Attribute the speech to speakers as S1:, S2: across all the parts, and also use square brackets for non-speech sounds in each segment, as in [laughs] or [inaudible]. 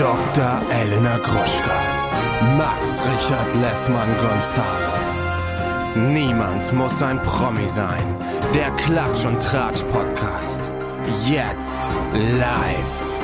S1: Dr. Elena Gruschka. Max Richard Lessmann Gonzales. Niemand muss ein Promi sein. Der Klatsch und Tratsch Podcast. Jetzt live.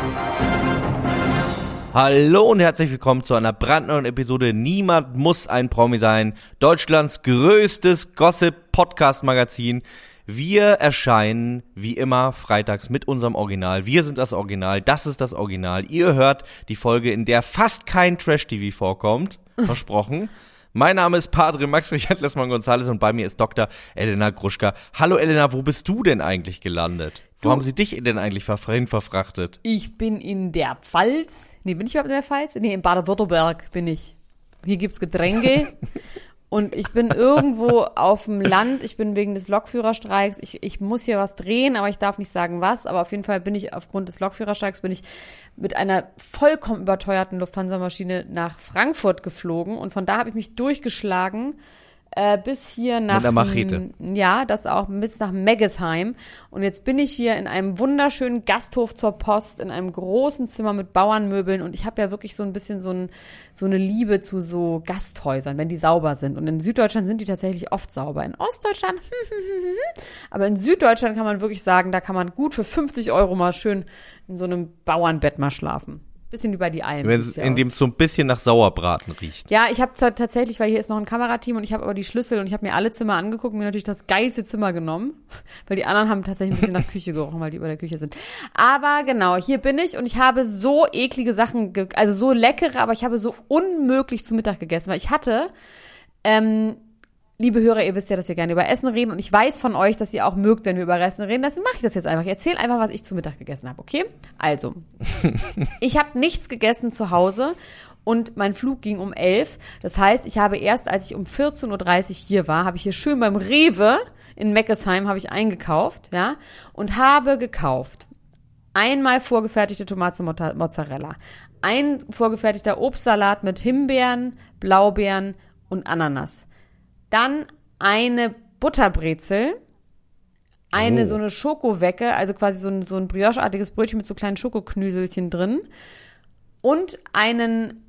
S2: Hallo und herzlich willkommen zu einer brandneuen Episode Niemand muss ein Promi sein. Deutschlands größtes Gossip-Podcast-Magazin. Wir erscheinen wie immer freitags mit unserem Original. Wir sind das Original, das ist das Original. Ihr hört die Folge, in der fast kein Trash-TV vorkommt. [laughs] Versprochen. Mein Name ist Padre Max Richard Lessmann Gonzales und bei mir ist Dr. Elena Gruschka. Hallo Elena, wo bist du denn eigentlich gelandet? Wo
S3: Du-
S2: haben sie dich denn eigentlich verfrachtet?
S3: Ich bin in der Pfalz. Nee, bin ich überhaupt in der Pfalz? Nee, in Baden-Württemberg bin ich. Hier gibt's Getränke. [laughs] und ich bin irgendwo auf dem Land. Ich bin wegen des Lokführerstreiks. Ich, ich muss hier was drehen, aber ich darf nicht sagen was. Aber auf jeden Fall bin ich aufgrund des Lokführerstreiks bin ich mit einer vollkommen überteuerten Lufthansa-Maschine nach Frankfurt geflogen. Und von da habe ich mich durchgeschlagen äh, bis hier nach
S2: einer Machete.
S3: ja, das auch bis nach Meggesheim. Und jetzt bin ich hier in einem wunderschönen Gasthof zur Post, in einem großen Zimmer mit Bauernmöbeln. Und ich habe ja wirklich so ein bisschen so, ein, so eine Liebe zu so Gasthäusern, wenn die sauber sind. Und in Süddeutschland sind die tatsächlich oft sauber. In Ostdeutschland, [laughs] aber in Süddeutschland kann man wirklich sagen, da kann man gut für 50 Euro mal schön in so einem Bauernbett mal schlafen. Bisschen über die Alm.
S2: Wenn es,
S3: hier
S2: in
S3: aus.
S2: dem es so ein bisschen nach Sauerbraten riecht.
S3: Ja, ich habe tatsächlich, weil hier ist noch ein Kamerateam und ich habe aber die Schlüssel und ich habe mir alle Zimmer angeguckt und mir natürlich das geilste Zimmer genommen, [laughs] weil die anderen haben tatsächlich ein bisschen nach Küche gerochen, weil die über der Küche sind. Aber genau, hier bin ich und ich habe so eklige Sachen, also so leckere, aber ich habe so unmöglich zu Mittag gegessen, weil ich hatte, ähm, liebe Hörer, ihr wisst ja, dass wir gerne über Essen reden und ich weiß von euch, dass ihr auch mögt, wenn wir über Essen reden. Deswegen mache ich das jetzt einfach. Ich erzähle einfach, was ich zu Mittag gegessen habe, okay? Also, [laughs] ich habe nichts gegessen zu Hause und mein Flug ging um 11. Das heißt, ich habe erst, als ich um 14.30 Uhr hier war, habe ich hier schön beim Rewe in Meckesheim habe ich eingekauft, ja, und habe gekauft einmal vorgefertigte Tomate Mozza- Mozzarella, ein vorgefertigter Obstsalat mit Himbeeren, Blaubeeren und Ananas. Dann eine Butterbrezel, eine
S2: Oh.
S3: so eine Schokowecke, also quasi so ein, so ein Brioche-artiges Brötchen mit so kleinen Schokoknüselchen drin und einen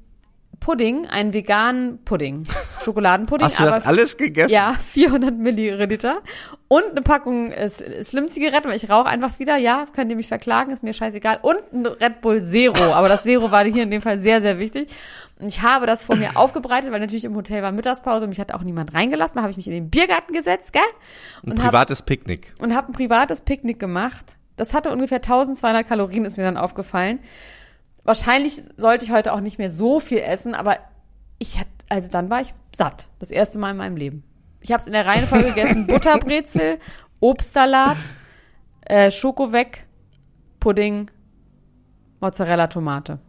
S3: Pudding, einen veganen Pudding. Schokoladenpudding.
S2: Hast du das alles gegessen?
S3: ja, [laughs] 400 Milliliter und eine Packung Slim-Zigaretten, weil ich rauche einfach wieder. Ja, könnt ihr mich verklagen, ist mir scheißegal. Und ein Red Bull Zero. [laughs] Aber das Zero war hier in dem Fall sehr, sehr wichtig. Und ich habe das vor mir [laughs] aufgebreitet, weil natürlich im Hotel war Mittagspause und mich hat auch niemand reingelassen. Da habe ich mich in den Biergarten gesetzt, gell?
S2: Ein
S3: Und hab-
S2: privates Picknick.
S3: und habe ein privates Picknick gemacht. Das hatte ungefähr 1200 Kalorien, ist mir dann aufgefallen. Wahrscheinlich sollte ich heute auch nicht mehr so viel essen, aber ich hatte, also dann war ich satt. Das erste Mal in meinem Leben. Ich habe es in der Reihenfolge gegessen: [laughs] Butterbrezel, Obstsalat, äh, Schokoweg, Pudding, Mozzarella, Tomate.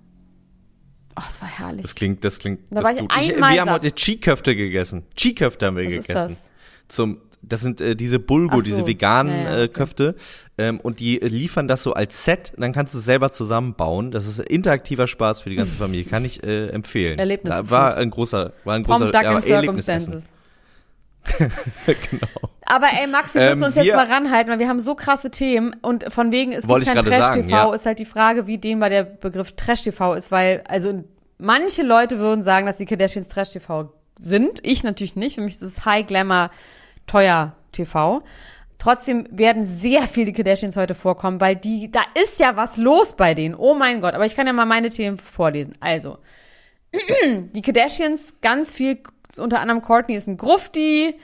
S3: Oh, es war herrlich.
S2: Das klingt, das klingt.
S3: Da
S2: das
S3: war ich einmal
S2: wir haben
S3: satt.
S2: heute Cheeköfte gegessen. Cheeköfte haben wir
S3: Was ist
S2: gegessen.
S3: das?
S2: Zum, das sind äh, diese
S3: Ach so.
S2: diese veganen
S3: Ja, ja, okay.
S2: äh, Köfte. Ähm, und die äh, liefern das so als Set. Dann kannst du es selber zusammenbauen. Das ist interaktiver Spaß für die ganze Familie. Kann ich äh, empfehlen.
S3: Erlebnis-
S2: Da war ein großer, war ein
S3: From
S2: großer
S3: Duck
S2: ja.
S3: Circumstances. [laughs]
S2: genau.
S3: Aber ey, Max, wir müssen
S2: Ähm,
S3: uns jetzt
S2: wir-
S3: mal ranhalten, weil wir haben so krasse Themen und von wegen, es gibt kein Trash-TV,
S2: ja.
S3: ist halt die Frage, wie dehnbar der Begriff Trash-TV ist, weil, also manche Leute würden sagen, dass die Kardashians Trash-TV sind. Ich natürlich nicht. Für mich ist es High Glamour, teuer TV. Trotzdem werden sehr viele Kardashians heute vorkommen, weil die, da ist ja was los bei denen. Oh mein Gott. Aber ich kann ja mal meine Themen vorlesen. Also, [clears throat] die Kardashians ganz viel, unter anderem Courtney ist ein Grufti,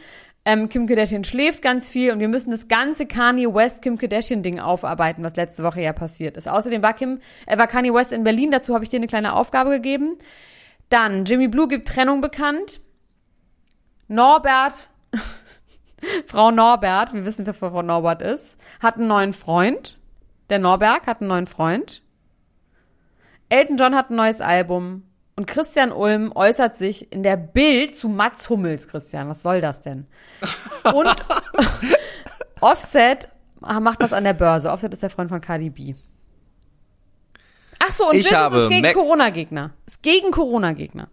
S3: ähm, Kim Kardashian schläft ganz viel und wir müssen das ganze Kanye West Kim Kardashian Ding aufarbeiten, was letzte Woche ja passiert ist. Außerdem war Kim, äh, war Kanye West in Berlin, dazu habe ich dir eine kleine Aufgabe gegeben. Dann Jimmy Blue gibt Trennung bekannt. Norbert, [laughs] [laughs] Frau Norbert, wir wissen, wer Frau Norbert ist, hat einen neuen Freund. Der Norberg hat einen neuen Freund. Elton John hat ein neues Album. Und Christian Ulm äußert sich in der Bild zu Mats Hummels, Christian. Was soll das denn? [laughs] Und [laughs] Offset macht was an der Börse. Offset ist der Freund von Cardi B. Ach so, und
S2: Ich
S3: Business
S2: habe
S3: ist gegen Corona-Gegner. Ist gegen Corona-Gegner.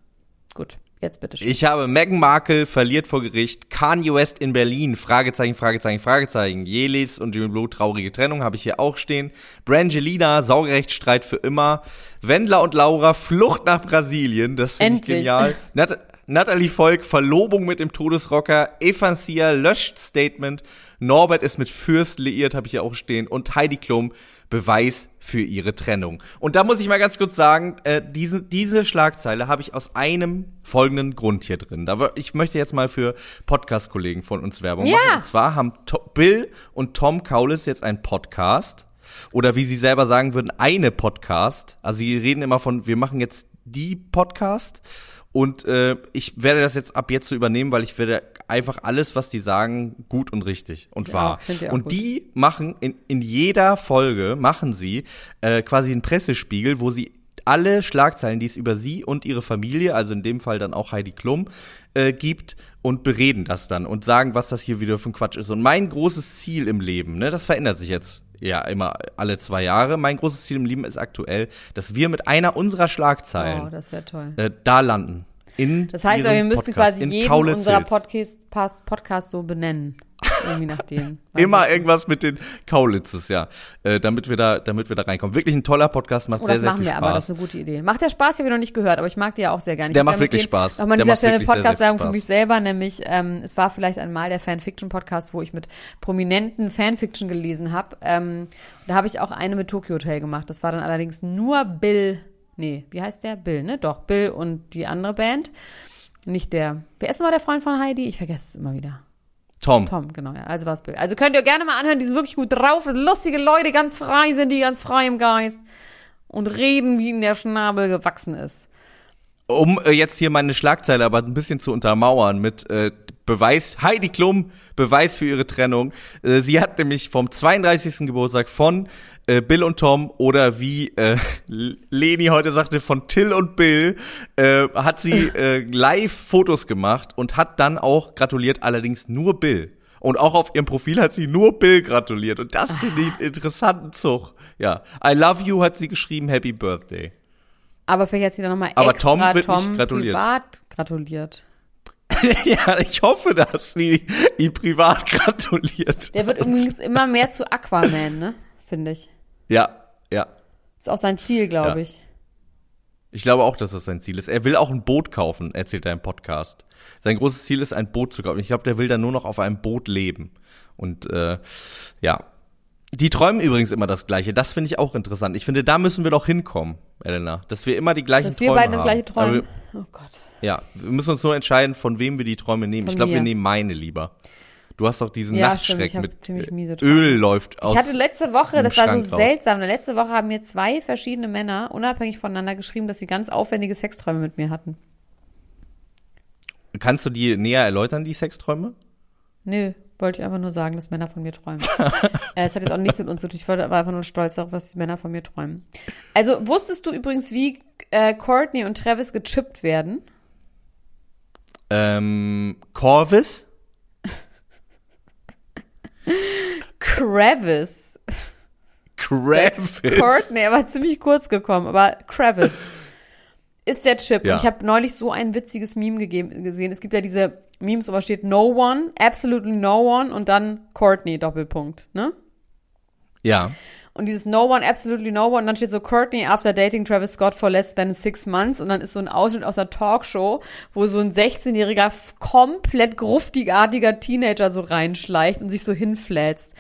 S3: Gut. Jetzt bitte schön.
S2: Ich habe Meghan Markle verliert vor Gericht, Kanye West in Berlin, Fragezeichen, Fragezeichen, Fragezeichen, Jelis und Jimmy Blue, traurige Trennung, habe ich hier auch stehen. Brangelina, Saugerechtsstreit für immer. Wendler und Laura, Flucht nach Brasilien, das finde ich genial. Nat Natalie Volk, Verlobung mit dem Todesrocker, Evansia löscht Statement, Norbert ist mit Fürst liiert, habe ich hier auch stehen, und Heidi Klum, Beweis für ihre Trennung. Und da muss ich mal ganz kurz sagen, äh, diese, diese Schlagzeile habe ich aus einem folgenden Grund hier drin. Da, ich möchte jetzt mal für Podcast-Kollegen von uns Werbung
S3: Ja.
S2: machen. Und zwar haben to Bill und Tom Kaulis jetzt einen Podcast. Oder wie sie selber sagen würden, eine Podcast. Also sie reden immer von, wir machen jetzt die Podcast. Und äh, ich werde das jetzt ab jetzt so übernehmen, weil ich werde einfach alles, was die sagen, gut und richtig und
S3: Ich
S2: wahr. und
S3: gut.
S2: die machen in, in jeder Folge machen sie äh, quasi einen Pressespiegel, wo sie alle Schlagzeilen, die es über sie und ihre Familie, also in dem Fall dann auch Heidi Klum, äh, gibt und bereden das dann und sagen, was das hier wieder für ein Quatsch ist. Und mein großes Ziel im Leben, ne, das verändert sich jetzt ja immer alle zwei Jahre. Mein großes Ziel im Leben ist aktuell, dass wir mit einer unserer Schlagzeilen
S3: Oh, das toll.
S2: äh, da landen. In
S3: Das heißt, wir müssten
S2: Podcast,
S3: quasi jeden unserer. Podcast, Podcast so benennen. Irgendwie nachdem. Weiß
S2: Immer irgendwas mit den Kaulitzes, ja. Äh, damit wir da, damit wir da reinkommen. Wirklich ein toller Podcast, macht
S3: Oh,
S2: sehr,
S3: das
S2: sehr
S3: machen
S2: viel
S3: wir
S2: Spaß.
S3: aber, das ist eine gute Idee. Macht der Spaß, ich habe ihn noch nicht gehört, aber ich mag die ja auch sehr gerne.
S2: Der macht wirklich
S3: denen-
S2: Spaß.
S3: Nochmal an dieser Stelle eine
S2: wirklich sehr,
S3: für mich selber, nämlich ähm, es war vielleicht einmal der Fanfiction-Podcast, wo ich mit prominenten Fanfiction gelesen habe. Ähm, da habe ich auch eine mit Tokyo Hotel gemacht. Das war dann allerdings nur Bill, nee, wie heißt der? Bill, ne? Doch, Bill und die andere Band. Nicht der, wer ist nochmal der Freund von Heidi? Ich vergesse es immer wieder.
S2: Tom.
S3: Tom, genau, ja. Also war es Bill. Also könnt ihr gerne mal anhören, die sind wirklich gut drauf. Lustige Leute, ganz frei sind die, ganz frei im Geist. Und reden, wie ihnen der Schnabel gewachsen ist.
S2: Um äh, jetzt hier meine Schlagzeile aber ein bisschen zu untermauern mit äh, Beweis, Heidi Klum, Beweis für ihre Trennung. Äh, sie hat nämlich vom 32. Geburtstag von äh, Bill und Tom oder wie äh, Leni heute sagte, von Till und Bill, äh, hat sie äh, live Fotos gemacht und hat dann auch gratuliert, allerdings nur Bill. Und auch auf ihrem Profil hat sie nur Bill gratuliert. Und das finde ich einen interessanten Zug. Ja. I love you hat sie geschrieben, Happy Birthday.
S3: Aber vielleicht hat sie dann nochmal
S2: Aber
S3: extra
S2: Tom wird nicht
S3: Tom
S2: gratuliert.
S3: privat gratuliert. [laughs]
S2: Ja, ich hoffe, dass sie ihm privat [laughs] gratuliert.
S3: Der wird übrigens immer mehr zu Aquaman, ne? Finde ich.
S2: Ja, ja.
S3: Ist auch sein Ziel, glaube
S2: Ja.
S3: ich.
S2: Ich glaube auch, dass das sein Ziel ist. Er will auch ein Boot kaufen, erzählt er im Podcast. Sein großes Ziel ist, ein Boot zu kaufen. Ich glaube, der will dann nur noch auf einem Boot leben. Und äh, ja. Die träumen übrigens immer das Gleiche. Das finde ich auch interessant. Ich finde, da müssen wir doch hinkommen, Elena. Dass wir immer die gleichen
S3: Dass wir
S2: Träume
S3: beiden das
S2: haben.
S3: gleiche träumen.
S2: Wir,
S3: Oh Gott.
S2: ja, wir müssen uns nur entscheiden, von wem wir die Träume nehmen.
S3: Von
S2: ich glaube, wir nehmen meine lieber. Du hast doch diesen
S3: Ja,
S2: Nachtschreck mit
S3: ziemlich
S2: äh. Öl läuft aus.
S3: Ich hatte letzte Woche, das war so
S2: raus.
S3: seltsam, letzte Woche haben mir zwei verschiedene Männer unabhängig voneinander geschrieben, dass sie ganz aufwendige Sexträume mit mir hatten.
S2: Kannst du die näher erläutern, die Sexträume?
S3: Nö, wollte ich einfach nur sagen, dass Männer von mir träumen. [laughs] äh, es hat jetzt auch nichts mit uns zu tun. Ich war einfach nur stolz darauf, was die Männer von mir träumen. Also, wusstest du übrigens, wie äh, Courtney und Travis gechippt werden?
S2: Ähm, Corvus?
S3: Kravis.
S2: Kravis.
S3: Courtney, er war ziemlich kurz gekommen, aber Kravis ist der Chip.
S2: Ja.
S3: Und ich habe neulich so ein witziges Meme gegeben, gesehen. Es gibt ja diese Memes, wo man steht No One, Absolutely No One und dann Courtney, Doppelpunkt, ne?
S2: Ja.
S3: Und dieses No One, Absolutely No One, und dann steht so Courtney after dating Travis Scott for less than six months und dann ist so ein Ausschnitt aus einer Talkshow, wo so ein 16-jähriger, f- komplett gruftigartiger Teenager so reinschleicht und sich so hinflätzt.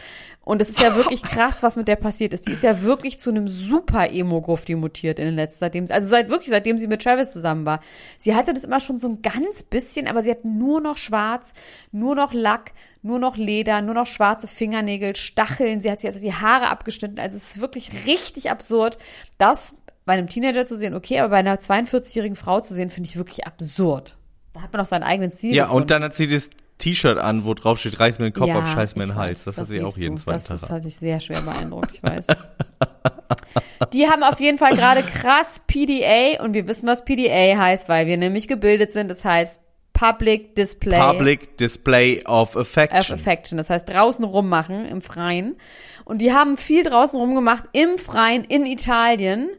S3: Und es ist ja wirklich krass, was mit der passiert ist. Die ist ja wirklich zu einem super Emo-Grufti mutiert in den letzten, seitdem, also seit wirklich, seitdem sie mit Travis zusammen war. Sie hatte das immer schon so ein ganz bisschen, aber sie hat nur noch schwarz, nur noch Lack, nur noch Leder, nur noch schwarze Fingernägel, Stacheln. Sie hat sich also die Haare abgeschnitten. Also es ist wirklich richtig absurd, das bei einem Teenager zu sehen, okay, aber bei einer 42-jährigen Frau zu sehen, finde ich wirklich absurd. Da hat man auch seinen eigenen Stil
S2: Ja,
S3: gefunden.
S2: und dann hat sie das T-Shirt an, wo drauf steht, reiß mir den Kopf
S3: Ja,
S2: ab, scheiß mir den Hals. Das, hat sie auch jeden zweiten
S3: das,
S2: Tag.
S3: Das hat sich sehr schwer beeindruckt, ich weiß. [laughs] Die haben auf jeden Fall gerade krass PDA und wir wissen, was PDA heißt, weil wir nämlich gebildet sind. Das heißt Public Display
S2: Public Display of
S3: of
S2: Affection.
S3: Affection. Das heißt draußen rummachen im Freien. Und die haben viel draußen rumgemacht im Freien in Italien.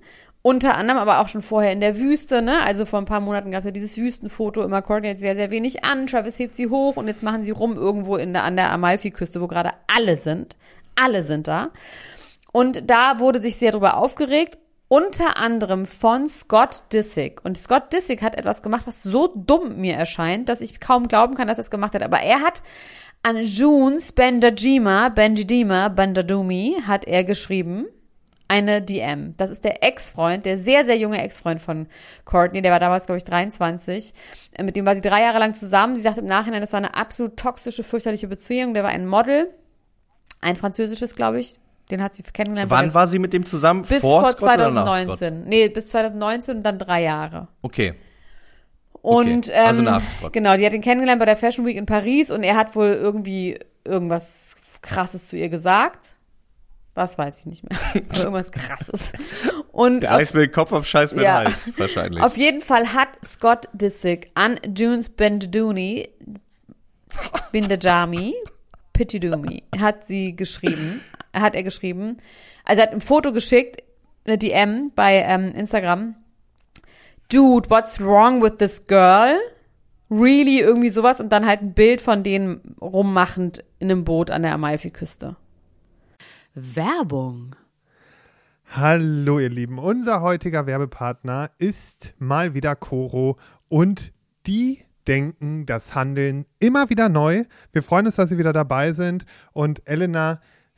S4: Unter anderem aber auch schon vorher in der Wüste, ne? Also vor ein paar Monaten gab es ja dieses Wüstenfoto. Immer Courtney sehr, sehr wenig an. Travis hebt sie hoch und jetzt machen sie rum irgendwo in der, an der Amalfi-Küste, wo gerade alle sind. Alle sind da. Und da wurde sich sehr drüber aufgeregt. Unter anderem von Scott Disick. Und Scott Disick hat etwas gemacht, was so dumm mir erscheint, dass ich kaum glauben kann, dass er es gemacht hat. Aber er hat an Junes Bendajima, Benjidima, Bandadumi, hat er geschrieben eine DM. Das ist der Ex-Freund, der sehr, sehr junge Ex-Freund von Courtney. Der war damals, glaube ich, 23. Äh, mit dem war sie drei Jahre lang zusammen. Sie sagt im Nachhinein, das war eine absolut toxische, fürchterliche Beziehung. Der war ein Model. Ein französisches, glaube ich. Den hat sie kennengelernt.
S2: Wann war sie mit dem zusammen?
S4: Bis vor, vor 2019. Nee, bis 2019 und dann drei Jahre.
S2: Okay.
S4: Und
S2: okay. also
S4: ähm,
S2: nach Scott.
S4: genau, die hat ihn kennengelernt bei der Fashion Week in Paris und er hat wohl irgendwie irgendwas krasses zu ihr gesagt. Was weiß ich nicht mehr. [laughs] Irgendwas krasses. Und
S2: Der Eis mit Kopf auf Scheiß mit
S4: Ja.
S2: Hals, wahrscheinlich.
S4: auf jeden Fall hat Scott Disick an Junes Benduni Bindajami Pitidumi hat sie geschrieben, hat er geschrieben, also er hat ein Foto geschickt, eine DM bei ähm, Instagram. Dude, what's wrong with this girl? Really, irgendwie sowas und dann halt ein Bild von denen rummachend in einem Boot an der Amalfi-Küste. Werbung.
S5: Hallo ihr Lieben, unser heutiger Werbepartner ist mal wieder Coro und die denken das Handeln immer wieder neu. Wir freuen uns, dass sie wieder dabei sind und Elena,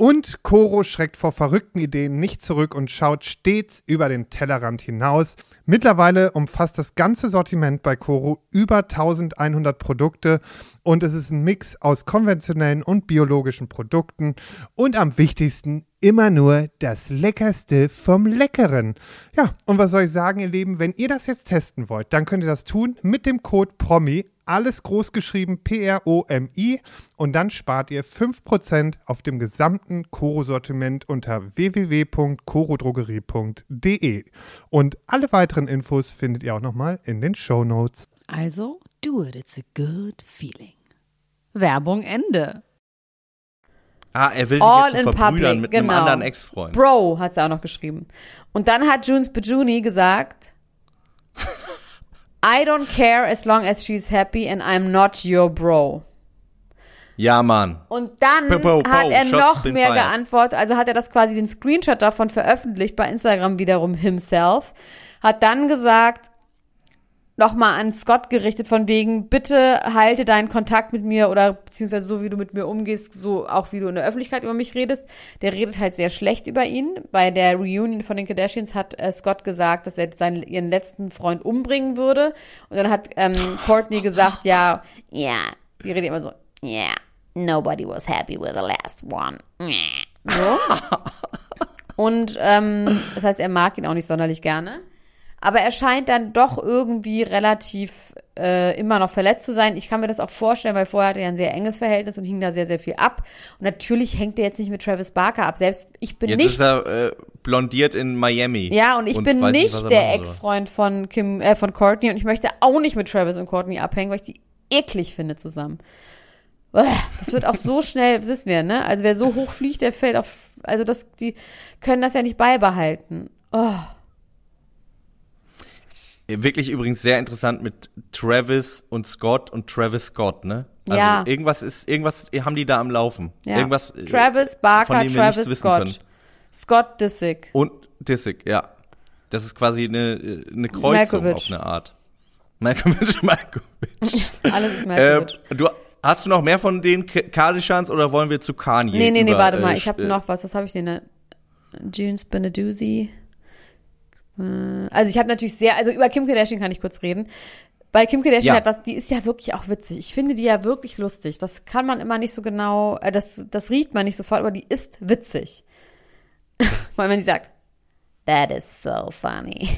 S5: Und Coro schreckt vor verrückten Ideen nicht zurück und schaut stets über den Tellerrand hinaus. Mittlerweile umfasst das ganze Sortiment bei Coro über 1100 Produkte Und es ist ein Mix aus konventionellen und biologischen Produkten und am wichtigsten immer nur das Leckerste vom Leckeren. Ja, und was soll ich sagen, ihr Lieben, wenn ihr das jetzt testen wollt, dann könnt ihr das tun mit dem Code PROMI, alles groß geschrieben P-R-O-M-I und dann spart ihr 5% auf dem gesamten Koro-Sortiment unter www.korodrogerie.de. Und alle weiteren Infos findet ihr auch nochmal in den Show Notes.
S6: Also, do it, it's a good feeling. Werbung Ende.
S2: Ah, er will sich
S3: All
S2: jetzt
S3: in
S2: so verbrüdern
S3: public,
S2: mit
S3: genau.
S2: einem anderen Ex-Freund.
S3: Bro, hat sie auch noch geschrieben. Und dann hat Junes Bejuni gesagt, I don't care as long as she's happy and I'm not your bro.
S2: Ja, Mann.
S3: Und dann
S2: Pow, pow, pow,
S3: hat er noch mehr
S2: fired.
S3: geantwortet, also hat er das quasi den Screenshot davon veröffentlicht, bei Instagram wiederum himself, hat dann gesagt, nochmal an Scott gerichtet, von wegen, bitte halte deinen Kontakt mit mir oder beziehungsweise so, wie du mit mir umgehst, so auch wie du in der Öffentlichkeit über mich redest. Der redet halt sehr schlecht über ihn. Bei der Reunion von den Kardashians hat äh, Scott gesagt, dass er seinen, ihren letzten Freund umbringen würde. Und dann hat ähm, [laughs] Courtney gesagt, ja, ja, die redet immer so, ja, nobody was happy with the last one. So. [laughs] Und ähm, das heißt, er mag ihn auch nicht sonderlich gerne. Aber er scheint dann doch irgendwie relativ äh, immer noch verletzt zu sein. Ich kann mir das auch vorstellen, weil vorher hatte er ein sehr enges Verhältnis und hing da sehr, sehr viel ab. Und natürlich hängt er jetzt nicht mit Travis Barker ab. Selbst ich bin
S2: Jetzt
S3: nicht.
S2: ist er äh, blondiert in Miami.
S3: ja, und ich bin
S2: weiß
S3: nicht
S2: er
S3: der. Ex-Freund von Kim, äh, von Courtney und ich möchte auch nicht mit Travis und Courtney abhängen, weil ich die eklig finde zusammen. Das wird auch so [laughs] schnell, wissen wir, ne? Also wer so hoch fliegt, der fällt auf, also das, die können das ja nicht beibehalten. Oh.
S2: Wirklich übrigens sehr interessant mit Travis und Scott und Travis Scott, ne? Also
S3: Ja.
S2: irgendwas ist, irgendwas haben die da am Laufen.
S3: Ja.
S2: Irgendwas. äh,
S3: Travis Barker, Travis Scott.
S2: können.
S3: Scott Disick.
S2: Und Disick, ja. Das ist quasi eine, eine Kreuzung
S3: Malkovich.
S2: auf eine Art. Malkovich, [laughs] Malkovich. [laughs]
S3: Alles ist
S2: äh,
S3: Malkovich.
S2: du, hast du noch mehr von den Kardashians oder wollen wir zu Kanye?
S3: nee, nee, nee,
S2: über,
S3: warte
S2: äh,
S3: mal. Ich habe
S2: äh,
S3: noch was. Was habe ich denn? da? June's Beneduzzi. Äh, Also ich habe natürlich sehr, also über Kim Kardashian kann ich kurz reden. Bei Kim Kardashian
S2: Ja.
S3: hat was, die ist ja wirklich auch witzig. Ich finde die ja wirklich lustig. Das kann man immer nicht so genau, äh, das, das riecht man nicht sofort, aber die ist witzig. [laughs] Weil man sie sagt, that is so funny.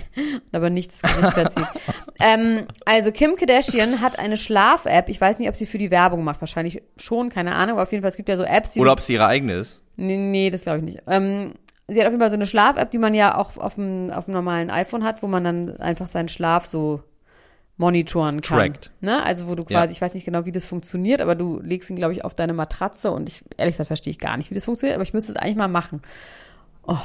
S3: Aber nicht das Gesicht verzieht. [laughs] ähm, also Kim Kardashian hat eine Schlaf-App. Ich weiß nicht, ob sie für die Werbung macht. Wahrscheinlich schon, keine Ahnung. Aber auf jeden Fall, es gibt ja so Apps, die
S2: Oder ob es ihre eigene ist.
S3: Nee, nee das glaube ich nicht. Ähm, sie hat auf jeden Fall so eine Schlaf-App, die man ja auch auf dem, auf dem normalen iPhone hat, wo man dann einfach seinen Schlaf so monitoren kann.
S2: Trackt.
S3: Ne? Also wo du
S2: Ja.
S3: quasi, ich weiß nicht genau, wie das funktioniert, aber du legst ihn, glaube ich, auf deine Matratze und ich, ehrlich gesagt, verstehe ich gar nicht, wie das funktioniert, aber ich müsste es eigentlich mal machen. Oh,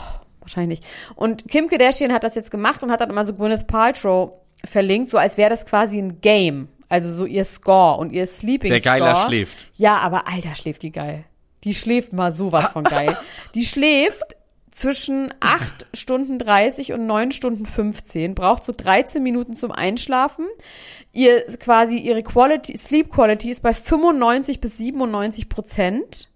S3: wahrscheinlich nicht. Und Kim Kardashian hat das jetzt gemacht und hat dann immer so Gwyneth Paltrow verlinkt, so als wäre das quasi ein Game. Also so ihr Score und ihr Sleeping
S2: Der
S3: Score.
S2: Geiler schläft.
S3: Ja, aber Alter, schläft die geil. Die schläft mal sowas von geil. Die schläft zwischen 8 Stunden 30 und 9 Stunden 15, braucht so 13 Minuten zum Einschlafen. Ihr quasi ihre Quality, Sleep Quality ist bei 95 bis 97 Prozent.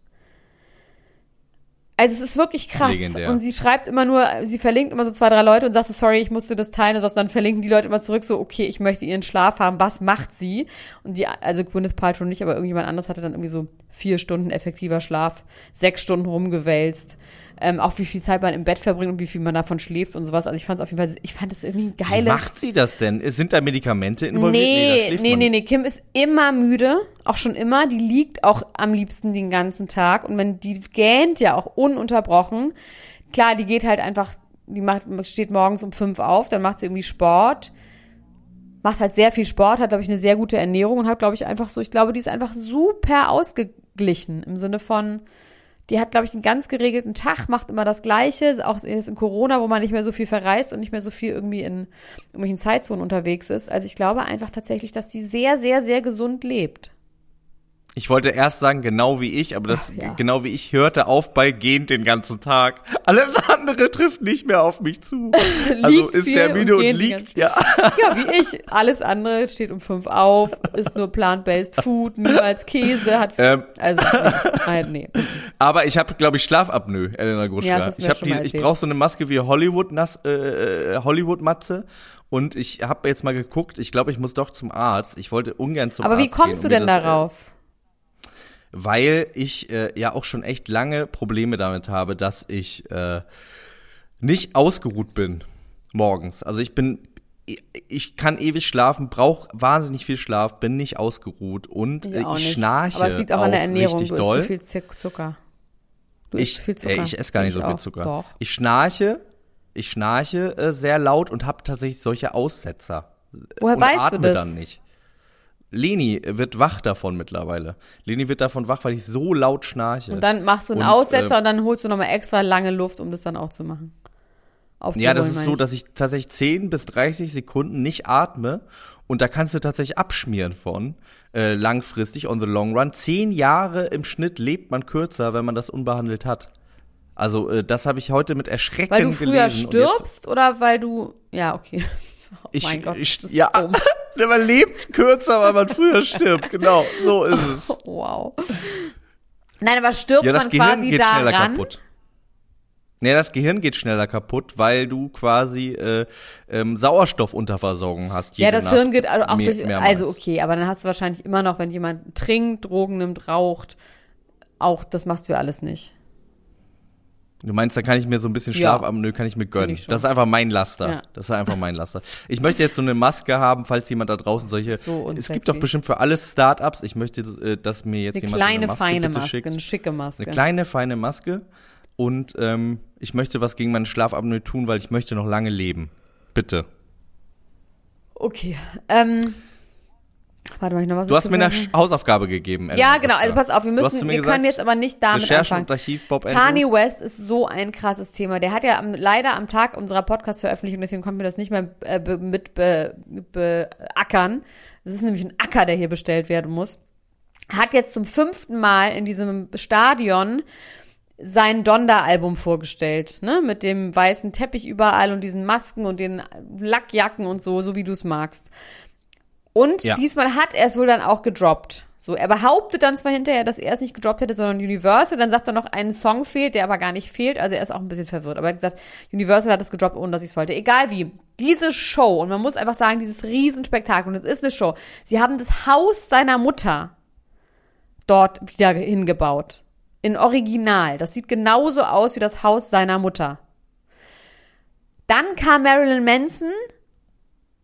S3: Also es ist wirklich krass.
S2: Legendär.
S3: Und sie schreibt immer nur, sie verlinkt immer so zwei, drei Leute und sagt so, sorry, ich musste das teilen und was. Dann verlinken die Leute immer zurück so, okay, ich möchte ihren Schlaf haben. Was macht sie? Und die, also Gwyneth Paltrow nicht, aber irgendjemand anderes hatte dann irgendwie so vier Stunden effektiver Schlaf, sechs Stunden rumgewälzt. Ähm, auch wie viel Zeit man im Bett verbringt und wie viel man davon schläft und sowas. Also ich fand es auf jeden Fall, ich fand es irgendwie ein
S2: Wie
S3: geiles.
S2: macht sie das denn? Sind da Medikamente involviert?
S3: Nee, nee,
S2: man.
S3: nee, nee. Kim ist immer müde, auch schon immer. Die liegt auch am liebsten den ganzen Tag und man, die gähnt ja auch ununterbrochen. Klar, die geht halt einfach, die macht, steht morgens um fünf auf, dann macht sie irgendwie Sport, macht halt sehr viel Sport, hat, glaube ich, eine sehr gute Ernährung und hat, glaube ich, einfach so, ich glaube, die ist einfach super ausgeglichen im Sinne von, die hat, glaube ich, einen ganz geregelten Tag, macht immer das Gleiche, auch jetzt in Corona, wo man nicht mehr so viel verreist und nicht mehr so viel irgendwie in irgendwelchen Zeitzonen unterwegs ist. Also ich glaube einfach tatsächlich, dass die sehr, sehr, sehr gesund lebt.
S2: Ich wollte erst sagen, genau wie ich, aber das,
S3: Ach, ja.
S2: genau wie ich, hörte auf bei gehend den ganzen Tag. Alles andere trifft nicht mehr auf mich zu. [laughs] Also ist der müde
S3: und
S2: und, liegt, ja.
S3: Ja, wie ich. Alles andere steht um fünf auf, ist nur plant-based Food, niemals Käse, hat,
S2: Ähm.
S3: also, nee, nein, nee.
S2: Aber ich habe, glaube ich, Schlafapnoe, Elena Gruschka.
S3: Ja,
S2: ich
S3: mal
S2: die, ich brauche so eine Maske wie Hollywood äh, äh, Hollywood Matze. Und ich habe jetzt mal geguckt. Ich glaube, ich muss doch zum Arzt. Ich wollte ungern zum
S3: Aber
S2: Arzt
S3: wie kommst
S2: gehen,
S3: du denn
S2: das,
S3: darauf?
S2: Weil ich äh, ja auch schon echt lange Probleme damit habe, dass ich äh, nicht ausgeruht bin morgens. Also ich bin, ich kann ewig schlafen, brauche wahnsinnig viel Schlaf, bin nicht ausgeruht und
S3: Ich
S2: äh,
S3: auch
S2: ich schnarche
S3: Aber es liegt auch, an der Ernährung.
S2: richtig
S3: Du
S2: doll.
S3: viel Zuck- Zucker. Du
S2: ich,
S3: viel Zucker.
S2: Ey, ich esse gar nicht so viel
S3: auch.
S2: Zucker.
S3: Doch.
S2: Ich schnarche, ich schnarche äh, sehr laut und habe tatsächlich solche Aussetzer.
S3: Woher
S2: und
S3: weißt du
S2: atme
S3: das?
S2: dann nicht. Leni wird wach davon mittlerweile. Leni wird davon wach, weil ich so laut schnarche.
S3: Und dann machst du einen
S2: Und,
S3: Aussetzer
S2: äh,
S3: und dann holst du nochmal extra lange Luft, um das dann auch zu machen. Aufzuholen,
S2: ja, das ist so,
S3: ich.
S2: dass ich tatsächlich 10 bis 30 Sekunden nicht atme und da kannst du tatsächlich abschmieren von äh, langfristig on the long run. Zehn Jahre im Schnitt lebt man kürzer, wenn man das unbehandelt hat. Also äh, das habe ich heute mit Erschrecken
S3: Weil du früher
S2: gelesen.
S3: stirbst oder weil du. Ja, okay. [laughs] Oh
S2: Ich,
S3: mein Gott.
S2: ich,
S3: das ist
S2: ja. [laughs] man lebt kürzer, weil man früher stirbt. Genau, so ist es. [laughs]
S3: Wow. Nein, aber stirbt
S2: Ja, das
S3: man
S2: Gehirn
S3: quasi
S2: geht schneller
S3: daran?
S2: kaputt. Nee, das Gehirn geht schneller kaputt, weil du quasi äh, ähm, Sauerstoffunterversorgung hast.
S3: Ja, das
S2: Nacht.
S3: Hirn geht also auch
S2: Mehr-
S3: durch.
S2: mehrmals.
S3: Also okay, aber dann hast du wahrscheinlich immer noch, wenn jemand trinkt, Drogen nimmt, raucht, auch das machst du ja alles nicht.
S2: Du meinst, da kann ich mir so ein bisschen
S3: Ja.
S2: Schlaf nö, kann ich mir gönnen.
S3: ich.
S2: Das ist einfach mein Laster.
S3: Ja.
S2: Das ist einfach mein Laster. Ich möchte jetzt so eine Maske haben, falls jemand da draußen solche.
S3: So
S2: es gibt doch bestimmt für alle Startups. Ich möchte, äh, dass mir jetzt
S3: Eine
S2: jemand
S3: kleine,
S2: eine Maske
S3: feine Maske,
S2: schickt.
S3: eine schicke Maske.
S2: Eine kleine, feine Maske. Und ähm, ich möchte was gegen meine Schlafapnoe tun, weil ich möchte noch lange leben. Bitte.
S3: Okay. Ähm, warte mal, ich noch was
S2: Du hast mir eine Hausaufgabe gegeben.
S3: Ja,
S2: Ellen
S3: genau.
S2: Oskar.
S3: Also pass auf, wir müssen, wir
S2: gesagt,
S3: können jetzt aber nicht damit
S2: Recherchen
S3: anfangen.
S2: und Archiv Bob
S3: Kanye
S2: Andrews.
S3: West ist so ein krasses Thema. Der hat ja am, leider am Tag unserer Podcast-Veröffentlichung, deswegen konnten wir das nicht mehr äh, be, mit be, beackern. Das ist nämlich ein Acker, der hier bestellt werden muss. Hat jetzt zum fünften Mal in diesem Stadion sein Donda-Album vorgestellt, ne? Mit dem weißen Teppich überall und diesen Masken und den Lackjacken und so, so wie du es magst. Und
S2: Ja.
S3: diesmal hat er es wohl dann auch gedroppt. So, er behauptet dann zwar hinterher, dass er es nicht gedroppt hätte, sondern Universal. Dann sagt er noch, ein Song fehlt, der aber gar nicht fehlt. Also er ist auch ein bisschen verwirrt. Aber er hat gesagt, Universal hat es gedroppt, ohne dass ich es wollte. Egal wie. Diese Show, und man muss einfach sagen, dieses Riesenspektakel, und es ist eine Show. Sie haben das Haus seiner Mutter dort wieder hingebaut. In Original. Das sieht genauso aus wie das Haus seiner Mutter. Dann kam Marilyn Manson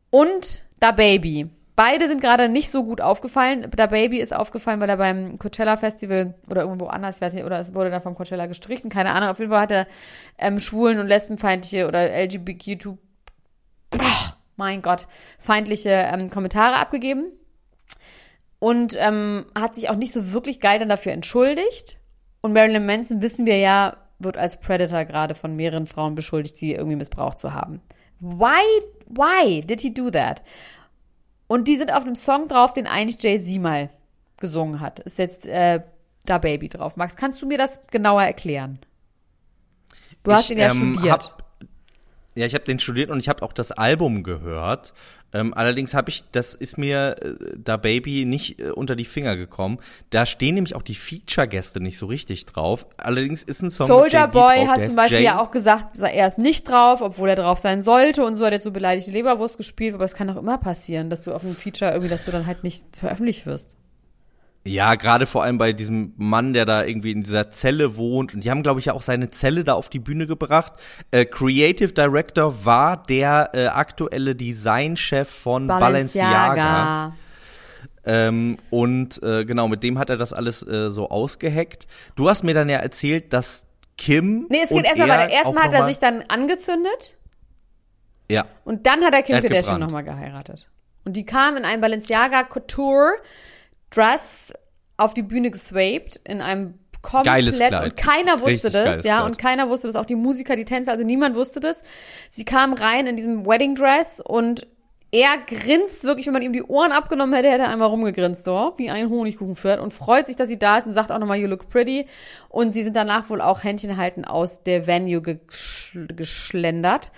S3: und Da Baby. Beide sind gerade nicht so gut aufgefallen. Da Baby ist aufgefallen, weil er beim Coachella Festival oder irgendwo anders, ich weiß nicht, oder es wurde da vom Coachella gestrichen, keine Ahnung. Auf jeden Fall hat er ähm, schwulen- und lesbenfeindliche oder LGBTQ, oh, mein Gott, feindliche ähm, Kommentare abgegeben. Und ähm, hat sich auch nicht so wirklich geil dann dafür entschuldigt. Und Marilyn Manson, wissen wir ja, wird als Predator gerade von mehreren Frauen beschuldigt, sie irgendwie missbraucht zu haben. Why, why did he do that? Und die sind auf einem Song drauf, den eigentlich Jay-Z mal gesungen hat. Ist jetzt äh, Da Baby drauf. Max, kannst du mir das genauer erklären? Du hast ihn ja
S2: ähm,
S3: studiert.
S2: Hab, ja, ich habe den studiert und ich habe auch das Album gehört. Ähm, allerdings habe ich, das ist mir äh, da Baby nicht äh, unter die Finger gekommen. Da stehen nämlich auch die Feature-Gäste nicht so richtig drauf. Allerdings ist ein Song
S3: Soldier Boy
S2: drauf,
S3: hat zum Beispiel
S2: Jay.
S3: ja auch gesagt, er ist nicht drauf, obwohl er drauf sein sollte und so hat jetzt so beleidigte Leberwurst gespielt, aber das kann doch immer passieren, dass du auf einem Feature irgendwie, dass du dann halt nicht veröffentlicht wirst.
S2: Ja, gerade vor allem bei diesem Mann, der da irgendwie in dieser Zelle wohnt. Und die haben, glaube ich, ja auch seine Zelle da auf die Bühne gebracht. Äh, Creative Director war der äh, aktuelle Designchef von Balenciaga. Ähm, und äh, genau, mit dem hat er das alles äh, so ausgeheckt. Du hast mir dann ja erzählt, dass Kim.
S3: Nee, es geht erstmal
S2: er
S3: weiter. Erstmal hat er sich dann angezündet
S2: Ja,
S3: und dann hat er Kim Kardashian nochmal geheiratet. Und die kam in einem Balenciaga Couture Dress auf die Bühne geswaped in einem
S2: Geiles
S3: komplett
S2: Kleid.
S3: und keiner wusste
S2: Richtig
S3: das,
S2: geiles
S3: ja,
S2: Kleid.
S3: und keiner wusste das, auch die Musiker, die Tänzer, also niemand wusste das. Sie kam rein in diesem Wedding Dress und er grinst wirklich, wenn man ihm die Ohren abgenommen hätte, hätte er einmal rumgegrinst, so, wie ein Honigkuchenpferd und freut sich, dass sie da ist und sagt auch nochmal, you look pretty. Und sie sind danach wohl auch Händchen halten aus der Venue geschl geschlendert.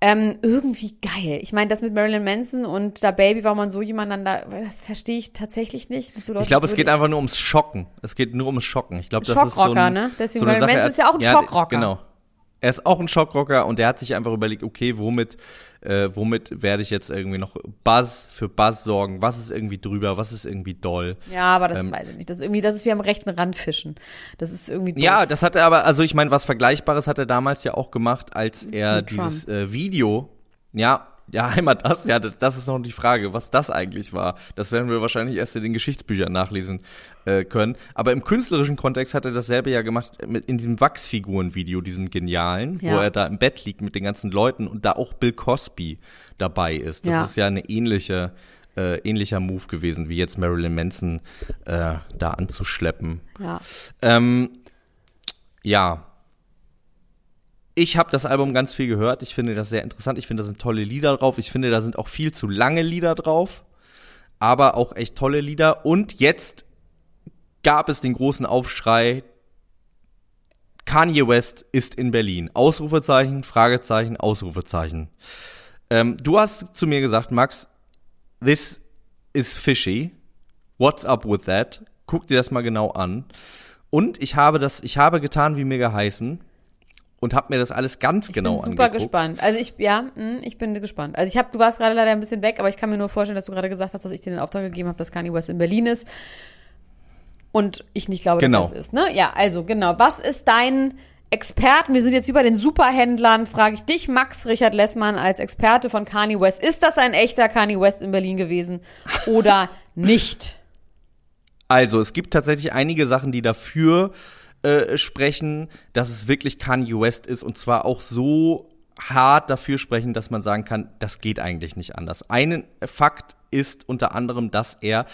S3: Ähm, irgendwie geil. Ich meine, das mit Marilyn Manson und da Baby, warum man so jemanden da, das verstehe ich tatsächlich nicht. So
S2: ich glaube, es geht einfach nur ums Schocken. Es geht nur ums Schocken. Ich glaube, das ist so ein,
S3: ne? Deswegen,
S2: so
S3: Marilyn
S2: Sache,
S3: Manson ist ja auch ein
S2: ja,
S3: Schockrocker.
S2: Genau. Er ist auch ein Schockrocker und der hat sich einfach überlegt, okay, womit, äh, womit werde ich jetzt irgendwie noch Buzz für Buzz sorgen? Was ist irgendwie drüber? Was ist irgendwie doll?
S3: Ja, aber das
S2: Ähm,
S3: weiß ich nicht. Das ist irgendwie, das ist wie am rechten Rand fischen. Das ist irgendwie doof.
S2: Ja, das hat er aber, also ich meine, was Vergleichbares hat er damals ja auch gemacht, als er
S3: Mit
S2: dieses äh, Video, ja, ja, einmal das, ja, das, ist noch die Frage, was das eigentlich war. Das werden wir wahrscheinlich erst in den Geschichtsbüchern nachlesen äh, können. Aber im künstlerischen Kontext hat er dasselbe ja gemacht mit, in diesem Wachsfiguren-Video, diesem genialen, wo
S3: Ja.
S2: er da im Bett liegt mit den ganzen Leuten und da auch Bill Cosby dabei ist. Das
S3: Ja.
S2: ist ja eine ähnliche, äh, ähnlicher Move gewesen, wie jetzt Marilyn Manson äh, da anzuschleppen.
S3: Ja.
S2: Ähm, ja. Ich habe das Album ganz viel gehört. Ich finde das sehr interessant. Ich finde, da sind tolle Lieder drauf. Ich finde, da sind auch viel zu lange Lieder drauf. Aber auch echt tolle Lieder. Und jetzt gab es den großen Aufschrei. Kanye West ist in Berlin. Ausrufezeichen, Fragezeichen, Ausrufezeichen. Ähm, du hast zu mir gesagt, Max, this is fishy. What's up with that? Guck dir das mal genau an. Und ich habe das, ich habe getan, wie mir geheißen und habe mir das alles ganz genau
S3: ich bin super
S2: angeguckt.
S3: gespannt. Also ich, ja, mh, ich bin gespannt. Also ich habe, du warst gerade leider ein bisschen weg, aber ich kann mir nur vorstellen, dass du gerade gesagt hast, dass ich dir den Auftrag gegeben habe, dass Kanye West in Berlin ist. Und ich nicht glaube,
S2: Genau.
S3: dass das ist, ne? Ja, also genau. Was ist dein Experten? Wir sind jetzt über den Superhändlern. Frage ich dich, Max Richard Lessmann, als Experte von Kanye West. Ist das ein echter Kanye West in Berlin gewesen oder [laughs] nicht?
S2: Also, es gibt tatsächlich einige Sachen, die dafür äh, sprechen, dass es wirklich Kanye West ist und zwar auch so hart dafür sprechen, dass man sagen kann, das geht eigentlich nicht anders. Ein Fakt ist unter anderem, dass er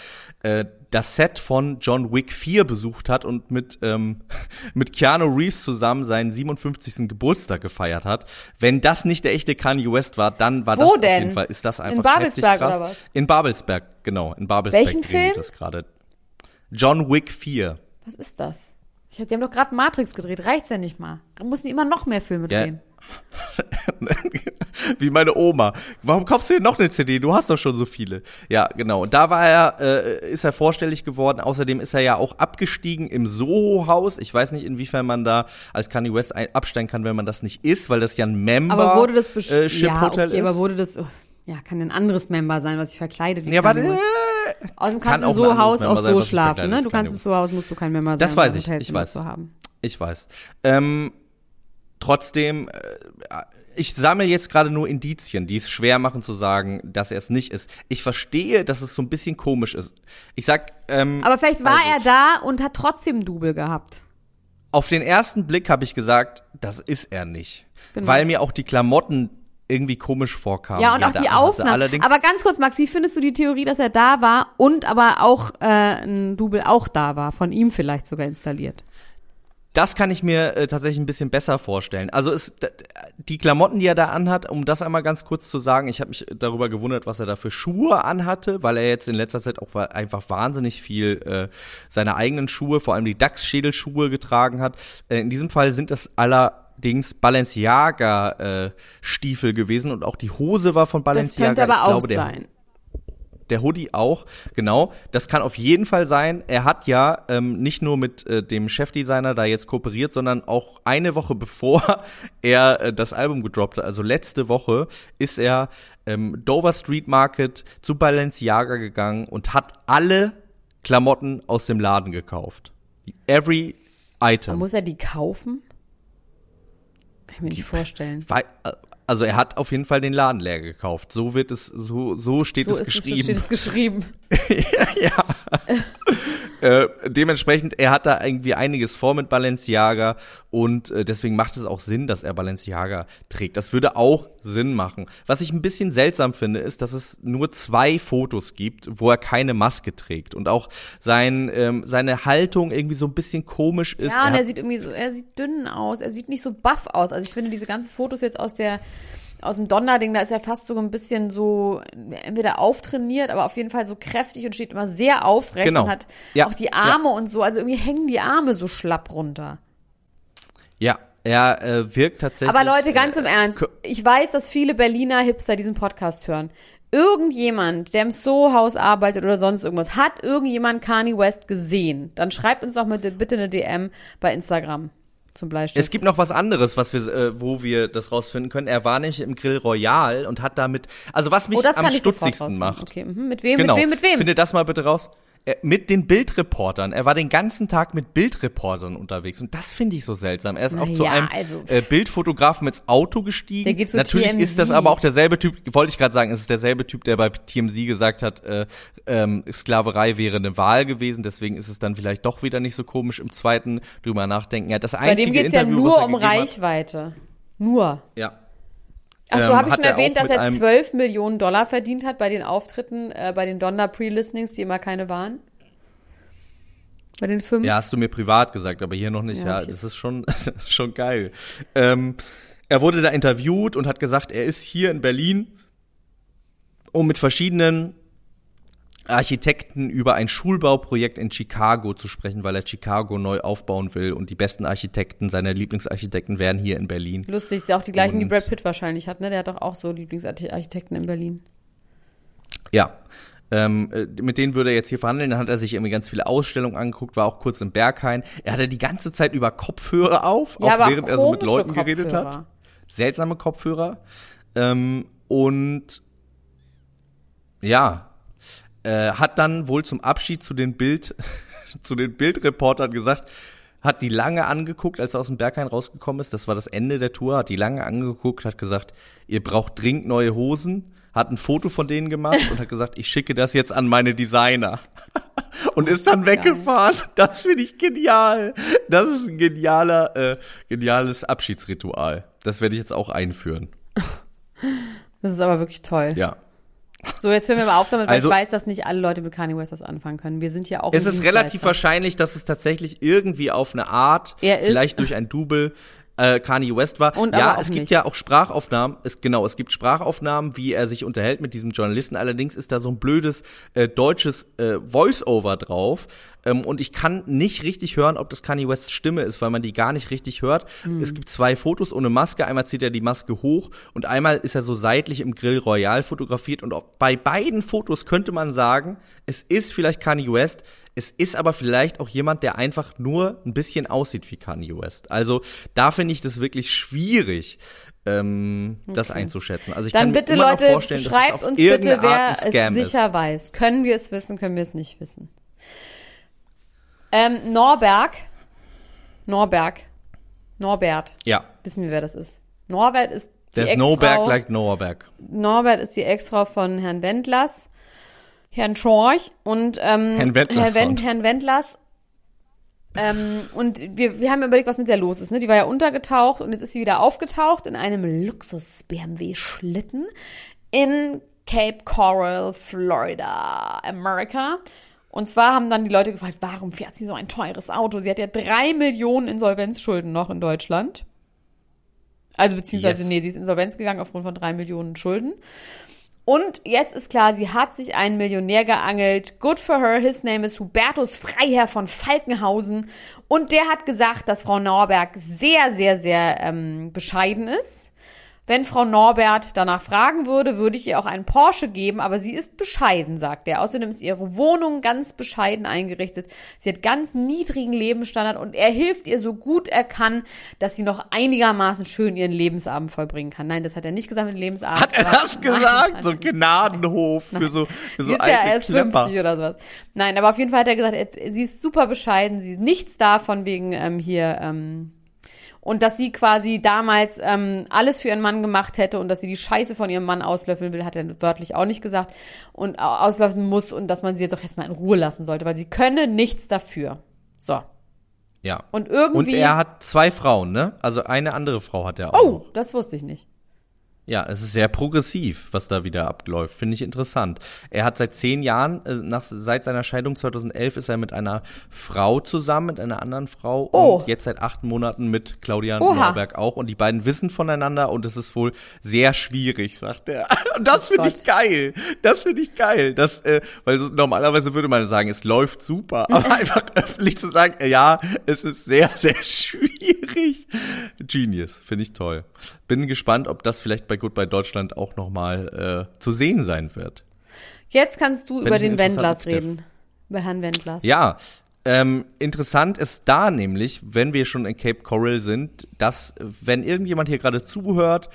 S2: äh, das Set von John Wick 4 besucht hat und mit, ähm, [laughs] mit Keanu Reeves zusammen seinen 57. Geburtstag gefeiert hat. Wenn das nicht der echte Kanye West war, dann war
S3: Wo
S2: das auf
S3: denn?
S2: jeden Fall, ist das
S3: In
S2: einfach
S3: Babelsberg
S2: heftig krass.
S3: oder was?
S2: In Babelsberg, genau, in Babelsberg
S3: Welchen Film?
S2: das gerade. John Wick 4.
S3: Was ist das? Ich hab, die haben doch gerade Matrix gedreht. Reicht's ja nicht mal. Da mussten die immer noch mehr Filme
S2: Ja.
S3: drehen. [laughs]
S2: Wie meine Oma. Warum kaufst du dir noch eine CD? Du hast doch schon so viele. Ja, genau. Und da war er, äh, ist er vorstellig geworden. Außerdem ist er ja auch abgestiegen im Soho-Haus. Ich weiß nicht, inwiefern man da als Kanye West absteigen kann, wenn man das nicht ist, weil das ja ein Member
S3: Aber wurde das
S2: äh? Ship
S3: ja,
S2: Hotel
S3: okay,
S2: ist.
S3: aber wurde das? Oh, ja, kann ein anderes Member sein, was sich verkleidet wie
S2: ja, warte.
S3: Außerdem
S2: kann
S3: kannst du
S2: auch
S3: im So-Haus auch so schlafen, ne? Du kannst im. So-Haus musst du kein Member sein.
S2: Das weiß ich, ich weiß. Ich weiß. Ähm, trotzdem, äh, ich sammle jetzt gerade nur Indizien, die es schwer machen zu sagen, dass er es nicht ist. Ich verstehe, dass es so ein bisschen komisch ist. Ich sag, ähm,
S3: Aber vielleicht war
S2: also,
S3: er da und hat trotzdem Double gehabt.
S2: Auf den ersten Blick habe ich gesagt, das ist er nicht.
S3: Genau.
S2: Weil mir auch die Klamotten irgendwie komisch vorkamen.
S3: Ja, und auch die. Aufnahmen. Aber ganz kurz, Max, wie findest du die Theorie, dass er da war und aber auch äh, ein Double auch da war, von ihm vielleicht sogar installiert?
S2: das kann ich mir äh, tatsächlich ein bisschen besser vorstellen. Also es, die Klamotten, die er da anhat, um das einmal ganz kurz zu sagen, ich habe mich darüber gewundert, was er da für Schuhe anhatte, weil er jetzt in letzter Zeit auch einfach wahnsinnig viel äh, seine eigenen Schuhe, vor allem die Dachsschädelschuhe getragen hat. Äh, in diesem Fall sind es allerdings Balenciaga äh, Stiefel gewesen und auch die Hose war von
S3: Das
S2: Balenciaga.
S3: könnte aber auch
S2: glaube, der
S3: sein.
S2: der Hoodie auch, genau. Das kann auf jeden Fall sein. Er hat ja ähm, nicht nur mit äh, dem Chefdesigner da jetzt kooperiert, sondern auch eine Woche [laughs] bevor er äh, das Album gedroppt hat, also letzte Woche, ist er ähm, Dover Street Market zu Balenciaga gegangen und hat alle Klamotten aus dem Laden gekauft. Every
S3: Aber
S2: item.
S3: muss er die kaufen? Kann ich mir nicht vorstellen.
S2: Wei- äh, Also er hat auf jeden Fall den Laden leer gekauft. So wird es, so, so steht
S3: So
S2: es
S3: es, so
S2: geschrieben.
S3: steht es geschrieben. [laughs]
S2: ja. äh, dementsprechend, er hat da irgendwie einiges vor mit Balenciaga und äh, deswegen macht es auch Sinn, dass er Balenciaga trägt. Das würde auch Sinn machen. Was ich ein bisschen seltsam finde, ist, dass es nur zwei Fotos gibt, wo er keine Maske trägt und auch sein, ähm, seine Haltung irgendwie so ein bisschen komisch ist.
S3: Ja, und
S2: hat-
S3: er sieht irgendwie so, er sieht dünn aus, er sieht nicht so buff aus. Also ich finde diese ganzen Fotos jetzt aus der aus dem Donnerding, da ist er fast so ein bisschen so entweder auftrainiert, aber auf jeden Fall so kräftig und steht immer sehr aufrecht
S2: Genau.
S3: und hat
S2: Ja,
S3: auch die Arme und so, also irgendwie hängen die Arme so schlapp runter.
S2: ja, er äh, wirkt tatsächlich.
S3: Aber Leute, ganz
S2: äh,
S3: im Ernst, ich weiß, dass viele Berliner Hipster diesen Podcast hören. Irgendjemand, der im Soho-Haus arbeitet oder sonst irgendwas, hat irgendjemand Kanye West gesehen? Dann schreibt uns doch mit, bitte eine DM bei Instagram. Zum Bleistift.
S2: Es gibt noch was anderes, was wir, äh, wo wir das rausfinden können. Er war nämlich im Grill Royal und hat damit, also was mich
S3: oh, das
S2: am
S3: kann ich sofort
S2: stutzigsten macht.
S3: Okay, mhm. mit wem,
S2: Genau.
S3: mit wem, mit wem?
S2: Finde das mal bitte raus. Er, mit den Bildreportern. Er war den ganzen Tag mit Bildreportern unterwegs und das finde ich so seltsam. Er ist auch
S3: Na
S2: zu
S3: ja,
S2: einem
S3: also-
S2: äh, Bildfotografen ins Auto gestiegen.
S3: Der geht zu
S2: Natürlich
S3: TMZ.
S2: ist das aber auch derselbe Typ, wollte ich gerade sagen, es ist derselbe Typ, der bei TMZ gesagt hat, äh, ähm, Sklaverei wäre eine Wahl gewesen, deswegen ist es dann vielleicht doch wieder nicht so komisch im zweiten drüber nachdenken. Ja, das
S3: Bei
S2: einzige
S3: dem geht's ja
S2: Interview,
S3: nur um
S2: gegeben hat-
S3: Reichweite. Nur.
S2: Ja.
S3: Achso,
S2: Ähm,
S3: habe ich schon
S2: er
S3: erwähnt, dass er
S2: einem-
S3: 12 Millionen Dollar verdient hat bei den Auftritten, äh, bei den Donder-Pre-Listings, die immer keine waren? Bei den fünf?
S2: Ja, hast du mir privat gesagt, aber hier noch nicht.
S3: Ja,
S2: Ja, das ist schon, [laughs] schon geil. Ähm, er wurde da interviewt und hat gesagt, er ist hier in Berlin, um mit verschiedenen Architekten über ein Schulbauprojekt in Chicago zu sprechen, weil er Chicago neu aufbauen will und die besten Architekten, seine Lieblingsarchitekten wären hier in Berlin.
S3: Lustig, ist ja auch die gleichen, die
S2: Und-
S3: Brad Pitt wahrscheinlich hat, ne? Der hat doch auch so Lieblingsarchitekten in Berlin.
S2: Ja. Ähm, äh, mit denen würde er jetzt hier verhandeln. Dann hat er sich irgendwie ganz viele Ausstellungen angeguckt, war auch kurz im Berghain. Er hatte die ganze Zeit über Kopfhörer auf,
S3: Ja,
S2: auch während er so mit Leuten geredet hat.
S3: Kopfhörer.
S2: seltsame Kopfhörer. Ähm, und ja, äh, hat dann wohl zum Abschied zu den Bild, [laughs] zu den Bildreportern gesagt, hat die lange angeguckt, als er aus dem Berghain rausgekommen ist. Das war das Ende der Tour, hat die lange angeguckt, hat gesagt, ihr braucht dringend neue Hosen, hat ein Foto von denen gemacht und hat gesagt, ich schicke das jetzt an meine Designer. [laughs] Und ist dann
S3: ist geil.
S2: weggefahren. Das finde ich genial. Das ist ein genialer, äh, geniales Abschiedsritual. Das werde ich jetzt auch einführen.
S3: Das ist aber wirklich toll.
S2: Ja.
S3: So, jetzt hören wir mal auf damit, weil
S2: Also-
S3: ich weiß, dass nicht alle Leute mit Kanye West was anfangen können. Wir sind ja auch
S2: Es ist relativ wahrscheinlich, dass es tatsächlich irgendwie auf eine Art,
S3: Er ist-
S2: vielleicht durch ein Double, äh, Kanye West war.
S3: Und
S2: ja, es gibt
S3: nicht.
S2: ja auch Sprachaufnahmen. Es, genau, es gibt Sprachaufnahmen, wie er sich unterhält mit diesem Journalisten. Allerdings ist da so ein blödes äh, deutsches äh, Voice-Over drauf. Ähm, und ich kann nicht richtig hören, ob das Kanye Wests Stimme ist, weil man die gar nicht richtig hört.
S3: Hm.
S2: Es gibt zwei Fotos ohne Maske. Einmal zieht er die Maske hoch und einmal ist er so seitlich im Grill Royal fotografiert. Und auch bei beiden Fotos könnte man sagen, es ist vielleicht Kanye West. Es ist aber vielleicht auch jemand, der einfach nur ein bisschen aussieht wie Kanye West. Also da finde ich das wirklich schwierig, ähm, das einzuschätzen. Also ich
S3: Dann
S2: kann mir
S3: bitte,
S2: immer
S3: Leute,
S2: noch vorstellen, dass es
S3: schreibt uns bitte, wer es sicher
S2: ist.
S3: weiß. Können wir es wissen, können wir es nicht wissen. Ähm, Norberg. Norberg. Norbert.
S2: Ja,
S3: Wissen wir, wer das ist. Norbert ist die
S2: there's
S3: Ex-Frau.
S2: no back like Norberg.
S3: Norbert ist die Ex-Frau von Herrn Wendlers, Herrn Schorch und ähm,
S2: Herrn Wendlers
S3: Herr Wen-
S2: und-
S3: Herrn Wendlers. Ähm, und wir, wir haben überlegt, was mit der los ist. Ne? Die war ja untergetaucht und jetzt ist sie wieder aufgetaucht in einem Luxus-BMW-Schlitten in Cape Coral, Florida, Amerika. Und zwar haben dann die Leute gefragt, warum fährt sie so ein teures Auto? Sie hat ja drei Millionen Insolvenzschulden noch in Deutschland. Also beziehungsweise,
S2: Yes.
S3: nee, sie ist insolvenz gegangen aufgrund von drei Millionen Schulden. Und jetzt ist klar, sie hat sich einen Millionär geangelt. Good for her. His name is Hubertus Freiherr von Falkenhausen. Und der hat gesagt, dass Frau Norberg sehr, sehr, sehr ähm, bescheiden ist. Wenn Frau Norbert danach fragen würde, würde ich ihr auch einen Porsche geben, aber sie ist bescheiden, sagt er. Außerdem ist ihre Wohnung ganz bescheiden eingerichtet. Sie hat ganz niedrigen Lebensstandard und er hilft ihr so gut er kann, dass sie noch einigermaßen schön ihren Lebensabend vollbringen kann. Nein, das hat er nicht gesagt mit Lebensabend.
S2: Hat er das gesagt?
S3: Nein,
S2: so
S3: nein.
S2: ein Gnadenhof für so, für so
S3: Sie ist
S2: alte
S3: ja erst
S2: Klepper.
S3: 50 oder sowas. Nein, aber auf jeden Fall hat er gesagt, sie ist super bescheiden, sie ist nichts davon wegen ähm, hier ähm, und dass sie quasi damals ähm, alles für ihren Mann gemacht hätte und dass sie die Scheiße von ihrem Mann auslöffeln will, hat er wörtlich auch nicht gesagt und au- auslöffeln muss und dass man sie doch erstmal in Ruhe lassen sollte, weil sie könne nichts dafür. So.
S2: Ja.
S3: Und irgendwie.
S2: Und er hat zwei Frauen, ne? Also eine andere Frau hat er auch.
S3: oh,
S2: noch.
S3: das wusste ich nicht.
S2: Ja, es ist sehr progressiv, was da wieder abläuft. Finde ich interessant. Er hat seit zehn Jahren, äh, nach, seit seiner Scheidung 2011, ist er mit einer Frau zusammen, mit einer anderen Frau.
S3: Oh.
S2: Und jetzt seit acht Monaten mit Claudia
S3: Oha.
S2: Norberg auch. Und die beiden wissen voneinander und es ist wohl sehr schwierig, sagt er. [laughs] Und das finde ich geil. Das finde ich geil. Das, äh, weil so, normalerweise würde man sagen, es läuft super. [laughs] Aber einfach öffentlich zu sagen, äh, ja, es ist sehr, sehr [laughs] schwierig. Genius, finde ich toll. Bin gespannt, ob das vielleicht bei Goodbye Deutschland auch nochmal äh, zu sehen sein wird.
S3: Jetzt kannst du
S2: Fänd
S3: über den Wendlers reden. Über Herrn Wendlers.
S2: Ja, Ähm, interessant ist da nämlich, wenn wir schon in Cape Coral sind, dass wenn irgendjemand hier gerade zuhört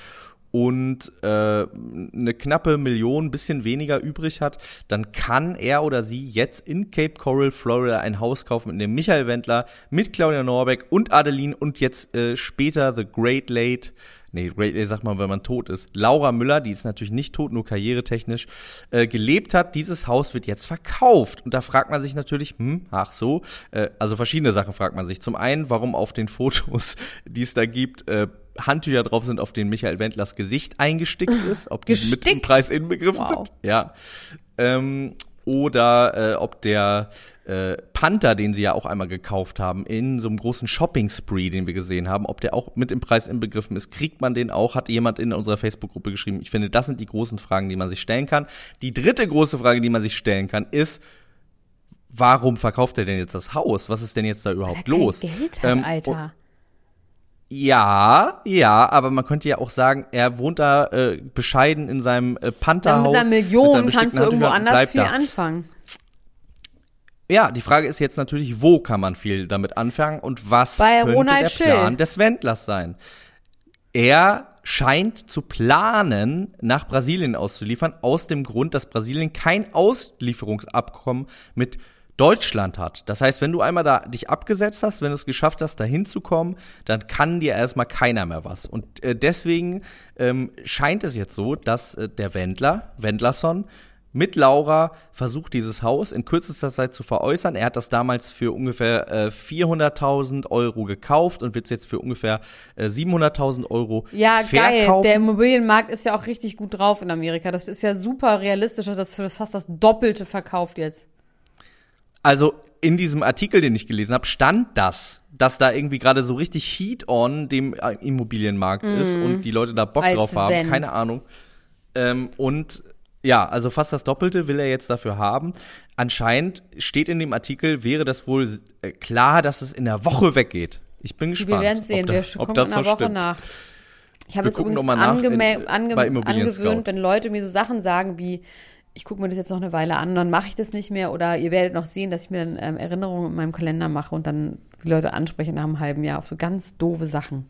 S2: und äh, eine knappe Million, bisschen weniger übrig hat, dann kann er oder sie jetzt in Cape Coral, Florida ein Haus kaufen, in dem Michael Wendler mit Claudia Norbeck und Adeline und jetzt äh, später The Great Late nee, Great Late sagt man, wenn man tot ist. Laura Müller, die ist natürlich nicht tot, nur karrieretechnisch, äh, gelebt hat. Dieses Haus wird jetzt verkauft. Und da fragt man sich natürlich, hm, ach so, äh, also verschiedene Sachen fragt man sich. Zum einen, warum auf den Fotos, [laughs] die es da gibt, äh, Handtücher drauf sind, auf denen Michael Wendlers Gesicht eingestickt ist, ob die mit im Preis inbegriffen wow. sind. Ja. Ähm, oder äh, ob der äh, Panther, den sie ja auch einmal gekauft haben, in so einem großen Shopping-Spree, den wir gesehen haben, ob der auch mit im Preis inbegriffen ist. Kriegt man den auch? Hat jemand in unserer Facebook-Gruppe geschrieben. Ich finde, das sind die großen Fragen, die man sich stellen kann. Die dritte große Frage, die man sich stellen kann, ist, warum verkauft er denn jetzt das Haus? Was ist denn jetzt da überhaupt
S3: Weil er
S2: los?
S3: Kein Geld hat,
S2: Ähm,
S3: Alter.
S2: Ja, ja, aber man könnte ja auch sagen, er wohnt da äh, bescheiden in seinem äh,
S3: Dann
S2: Pantherhaus.
S3: mit einer
S2: mit
S3: Million
S2: seinen
S3: kannst du irgendwo anders viel
S2: da.
S3: anfangen.
S2: Ja, die Frage ist jetzt natürlich, wo kann man viel damit anfangen und was
S3: Bei
S2: könnte
S3: Ronald
S2: der
S3: Schill.
S2: Plan des Wendlers sein? Er scheint zu planen, nach Brasilien auszuliefern, aus dem Grund, dass Brasilien kein Auslieferungsabkommen mit Deutschland hat. Das heißt, wenn du einmal da dich abgesetzt hast, wenn du es geschafft hast, da hinzukommen, dann kann dir erstmal keiner mehr was. Und äh, deswegen ähm, scheint es jetzt so, dass äh, der Wendler, Wendlerson, mit Laura versucht, dieses Haus in kürzester Zeit zu veräußern. Er hat das damals für ungefähr äh, 400.000 Euro gekauft und wird es jetzt für ungefähr äh, 700.000 Euro
S3: Ja, geil.
S2: verkaufen.
S3: Der Immobilienmarkt ist ja auch richtig gut drauf in Amerika. Das ist ja super realistisch, dass das für fast das Doppelte verkauft jetzt.
S2: Also in diesem Artikel, den ich gelesen habe, stand das, dass da irgendwie gerade so richtig Heat on dem äh, Immobilienmarkt ist und die Leute da Bock.
S3: Als
S2: drauf haben.
S3: wenn.
S2: Keine Ahnung. Ähm, und ja, also fast das Doppelte will er jetzt dafür haben. Anscheinend steht in dem Artikel, wäre das wohl äh, klar, dass es in der Woche weggeht. Ich bin gespannt.
S3: Wir werden sehen.
S2: ob da-
S3: Wir gucken
S2: das
S3: in einer
S2: so
S3: Woche
S2: stimmt.
S3: nach. Ich habe jetzt übrigens
S2: in-
S3: ange
S2: Immobilien
S3: angewöhnt,
S2: Scout.
S3: wenn Leute mir so Sachen sagen wie, ich gucke mir das jetzt noch eine Weile an, dann mache ich das nicht mehr oder ihr werdet noch sehen, dass ich mir dann ähm, Erinnerungen in meinem Kalender mache und dann die Leute anspreche nach einem halben Jahr auf so ganz doofe Sachen.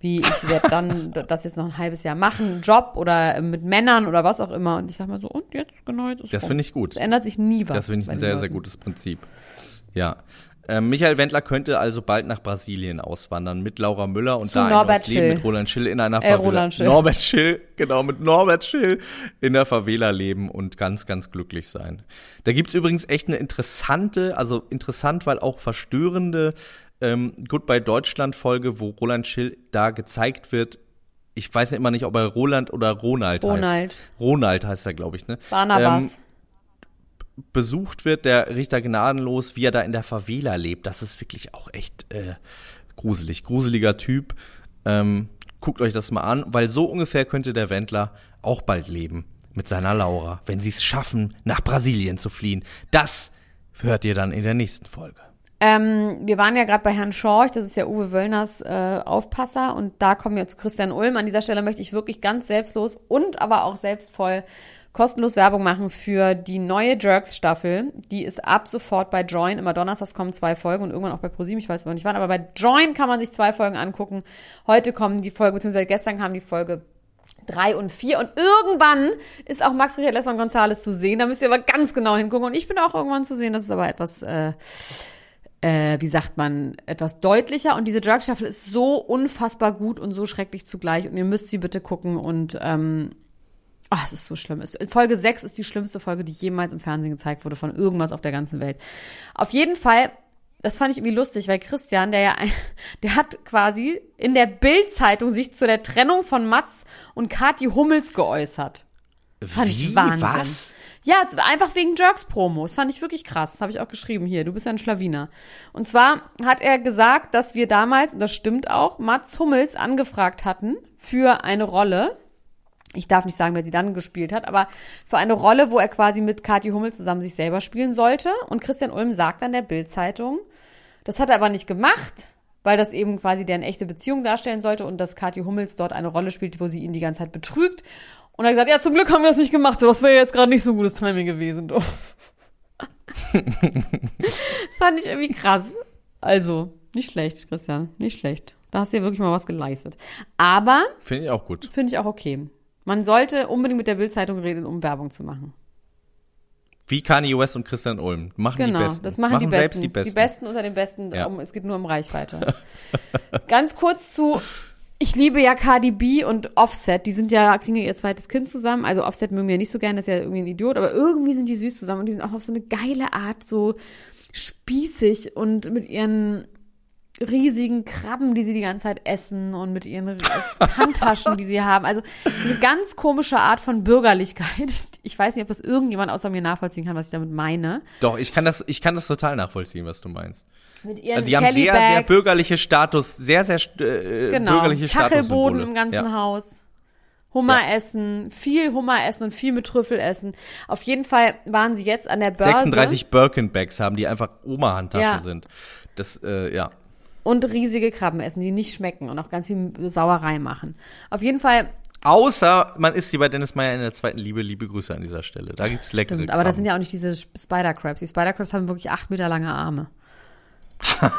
S3: Wie ich werde dann [laughs] das jetzt noch ein halbes Jahr machen, Job oder äh, mit Männern oder was auch immer. Und ich sag mal so, und jetzt genau jetzt ist
S2: Das finde ich gut.
S3: Es ändert sich nie was.
S2: Das finde ich ein sehr, sehr
S3: Leuten.
S2: gutes Prinzip. Ja. Ähm, Michael Wendler könnte also bald nach Brasilien auswandern mit Laura Müller und
S3: Zu
S2: da ein
S3: Norbert
S2: Leben
S3: Schill.
S2: mit Roland Schill in einer
S3: Äh,
S2: Favela.
S3: Schill.
S2: Norbert Schill, genau, mit Norbert Schill in der Favela leben und ganz, ganz glücklich sein. Da gibt's übrigens echt eine interessante, also interessant, weil auch verstörende ähm, Goodbye Deutschland Folge, wo Roland Schill da gezeigt wird. Ich weiß immer nicht, ob er Roland oder Ronald,
S3: Ronald.
S2: heißt. Ronald heißt er, glaube ich, ne?
S3: Barnabas.
S2: Ähm, besucht wird, der Richter gnadenlos, wie er da in der Favela lebt. Das ist wirklich auch echt äh, gruselig. Gruseliger Typ. Ähm, guckt euch das mal an, weil so ungefähr könnte der Wendler auch bald leben mit seiner Laura, wenn sie es schaffen, nach Brasilien zu fliehen. Das hört ihr dann in der nächsten Folge.
S3: Ähm, wir waren ja gerade bei Herrn Schorch, das ist ja Uwe Wöllners äh, Aufpasser und da kommen wir zu Christian Ulm. An dieser Stelle möchte ich wirklich ganz selbstlos und aber auch selbstvoll kostenlos Werbung machen für die neue Jerks-Staffel. Die ist ab sofort bei Join. Immer donnerstags kommen zwei Folgen und irgendwann auch bei ProSieben, ich weiß aber nicht wann, aber bei Join kann man sich zwei Folgen angucken. Heute kommen die Folge, beziehungsweise gestern kam die Folge drei und vier und irgendwann ist auch Max Richard Lessmann Gonzales zu sehen. Da müsst ihr aber ganz genau hingucken und ich bin auch irgendwann zu sehen. Das ist aber etwas, äh, äh, wie sagt man, etwas deutlicher. Und diese Drug-Staffel ist so unfassbar gut und so schrecklich zugleich. Und ihr müsst sie bitte gucken. Und ähm, ach, es ist so schlimm. Folge 6 ist die schlimmste Folge, die jemals im Fernsehen gezeigt wurde von irgendwas auf der ganzen Welt. Auf jeden Fall, das fand ich irgendwie lustig, weil Christian, der ja, [laughs] der hat quasi in der Bild-Zeitung sich zu der Trennung von Mats und Kathi Hummels geäußert. Fand ich
S2: Wie?
S3: Wahnsinn.
S2: Was?
S3: Ja, einfach wegen Jerks-Promo. Das fand ich wirklich krass. Das habe ich auch geschrieben hier. Du bist ja ein Schlawiner. Und zwar hat er gesagt, dass wir damals, und das stimmt auch, Mats Hummels angefragt hatten für eine Rolle. Ich darf nicht sagen, wer sie dann gespielt hat, aber für eine Rolle, wo er quasi mit Kathi Hummels zusammen sich selber spielen sollte. Und Christian Ulm sagt an der Bild-Zeitung, das hat er aber nicht gemacht, weil das eben quasi deren echte Beziehung darstellen sollte und dass Kathi Hummels dort eine Rolle spielt, wo sie ihn die ganze Zeit betrügt. Und er hat gesagt, ja, zum Glück haben wir das nicht gemacht, das wäre jetzt gerade nicht so ein gutes Timing gewesen. [laughs] Das fand ich irgendwie krass. Also, nicht schlecht, Christian, nicht schlecht. Da hast du ja wirklich mal was geleistet. Aber
S2: Finde ich auch gut.
S3: finde ich auch okay. Man sollte unbedingt mit der Bildzeitung reden, um Werbung zu machen.
S2: Wie Kanye West und Christian Ulm. Machen
S3: Genau,
S2: die Besten.
S3: das machen, die, besten,
S2: selbst die Besten.
S3: Die Besten unter den Besten.
S2: Ja.
S3: Um, es geht nur um Reichweite. [laughs] Ganz kurz zu, ich liebe ja Cardi B und Offset. Die sind ja, kriegen ja ihr zweites Kind zusammen. Also Offset mögen wir ja nicht so gerne, das ist ja irgendwie ein Idiot, aber irgendwie sind die süß zusammen und die sind auch auf so eine geile Art so spießig und mit ihren riesigen Krabben, die sie die ganze Zeit essen und mit ihren [laughs] Handtaschen, die sie haben. Also eine ganz komische Art von Bürgerlichkeit. Ich weiß nicht, ob das irgendjemand außer mir nachvollziehen kann, was ich damit meine.
S2: Doch, ich kann das, ich kann das total nachvollziehen, was du meinst.
S3: Mit ihren
S2: Die haben sehr, sehr bürgerliche Status, sehr, sehr äh,
S3: Genau.
S2: bürgerliche
S3: Kachelboden im ganzen
S2: ja.
S3: Haus. Hummer
S2: Ja.
S3: essen, viel Hummer essen und viel mit Trüffel essen. Auf jeden Fall waren sie jetzt an der Börse
S2: 36 Birkenbacks haben, die einfach Oma-Handtaschen
S3: Ja.
S2: sind. Das, äh, ja.
S3: Und riesige Krabben essen, die nicht schmecken und auch ganz viel Sauerei machen. Auf jeden Fall,
S2: Außer man isst sie bei Dennis Meyer in der zweiten Liebe. Liebe Grüße an dieser Stelle. Da gibt's leckere
S3: stimmt, aber das sind ja auch nicht diese Spider-Crabs. Die Spider-Crabs haben wirklich acht Meter lange Arme. [laughs]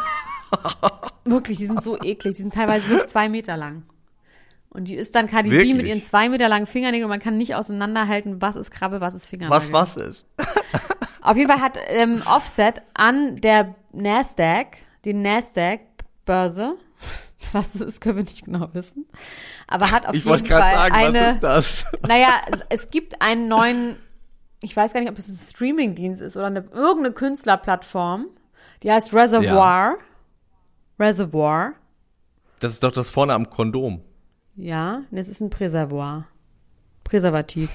S3: wirklich, die sind so eklig. Die sind teilweise wirklich zwei Meter lang. Und die ist dann Cardi B mit ihren zwei Meter langen Fingernägeln und man kann nicht auseinanderhalten, was ist Krabbe, was ist Fingernagel.
S2: Was was ist?
S3: Auf jeden Fall hat ähm, Offset an der Nasdaq, die Nasdaq-Börse, [laughs] was es ist, können wir nicht genau wissen, aber hat auf
S2: Ich
S3: jeden Fall
S2: sagen,
S3: eine,
S2: was ist das? [laughs]
S3: naja, es, es gibt einen neuen, ich weiß gar nicht, ob es ein Streamingdienst ist oder eine, irgendeine Künstlerplattform, die heißt Reservoir. Reservoir.
S2: Das ist doch das vorne am Kondom.
S3: Ja, es ist ein Präservoir. Präservativ.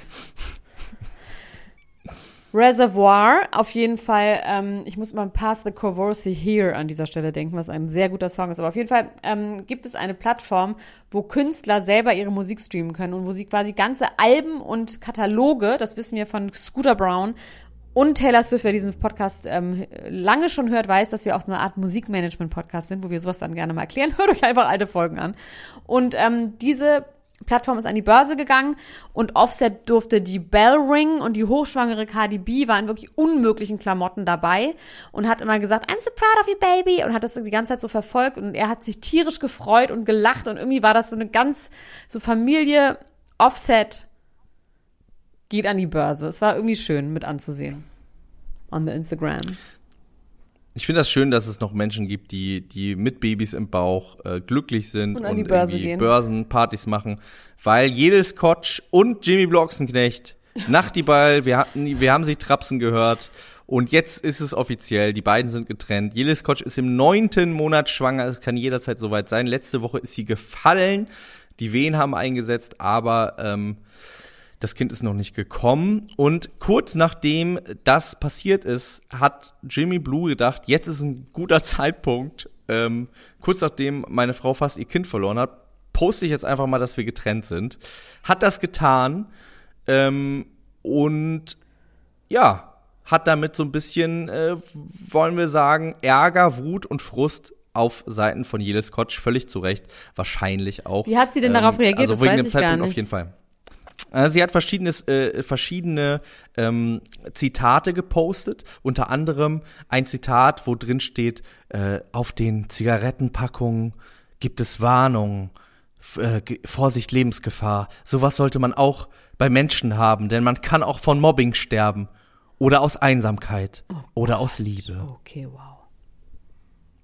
S3: Reservoir, auf jeden Fall, ähm, ich muss mal Pass the Courvoisier Here an dieser Stelle denken, was ein sehr guter Song ist. Aber auf jeden Fall ähm, gibt es eine Plattform, wo Künstler selber ihre Musik streamen können und wo sie quasi ganze Alben und Kataloge, das wissen wir von Scooter Brown und Taylor Swift, wer diesen Podcast ähm, lange schon hört, weiß, dass wir auch so eine Art Musikmanagement-Podcast sind, wo wir sowas dann gerne mal erklären. [laughs] Hört euch einfach alte Folgen an. Und ähm, diese Plattform ist an die Börse gegangen und Offset durfte die Bell Ring und die hochschwangere Cardi B war in wirklich unmöglichen Klamotten dabei und hat immer gesagt, I'm so proud of you, baby und hat das die ganze Zeit so verfolgt und er hat sich tierisch gefreut und gelacht und irgendwie war das so eine ganz, so Familie Offset geht an die Börse. Es war irgendwie schön mit anzusehen. On the Instagram.
S2: Ich finde das schön, dass es noch Menschen gibt, die, die mit Babys im Bauch äh, glücklich sind
S3: Und an die Börse
S2: irgendwie
S3: gehen.
S2: Börsenpartys machen, weil jedes Scotch und Jimmy Blocksenknecht, Nachtiball, wir hatten, wir haben sie trapsen gehört und jetzt ist es offiziell, die beiden sind getrennt. Jelis Scotch ist im neunten Monat schwanger, es kann jederzeit soweit sein. Letzte Woche ist sie gefallen, die Wehen haben eingesetzt, aber ähm, das Kind ist noch nicht gekommen. Und kurz nachdem das passiert ist, hat Jimmy Blue gedacht, jetzt ist ein guter Zeitpunkt. Ähm, kurz nachdem meine Frau fast ihr Kind verloren hat, poste ich jetzt einfach mal, dass wir getrennt sind. Hat das getan. Ähm, und ja, hat damit so ein bisschen, äh, wollen wir sagen, Ärger, Wut und Frust auf Seiten von Jelis Scotch, völlig zu Recht, wahrscheinlich auch.
S3: Wie hat sie denn darauf reagiert?
S2: Also
S3: Das
S2: wegen
S3: weiß
S2: dem Zeitpunkt
S3: nicht.
S2: auf jeden Fall. Äh, Sie hat verschiedenes, äh, verschiedene ähm, Zitate gepostet, unter anderem ein Zitat, wo drin steht, äh, auf den Zigarettenpackungen gibt es Warnungen, äh, Vorsicht, Lebensgefahr. Sowas sollte man auch bei Menschen haben, denn man kann auch von Mobbing sterben oder aus Einsamkeit oder aus Liebe.
S3: Okay, wow.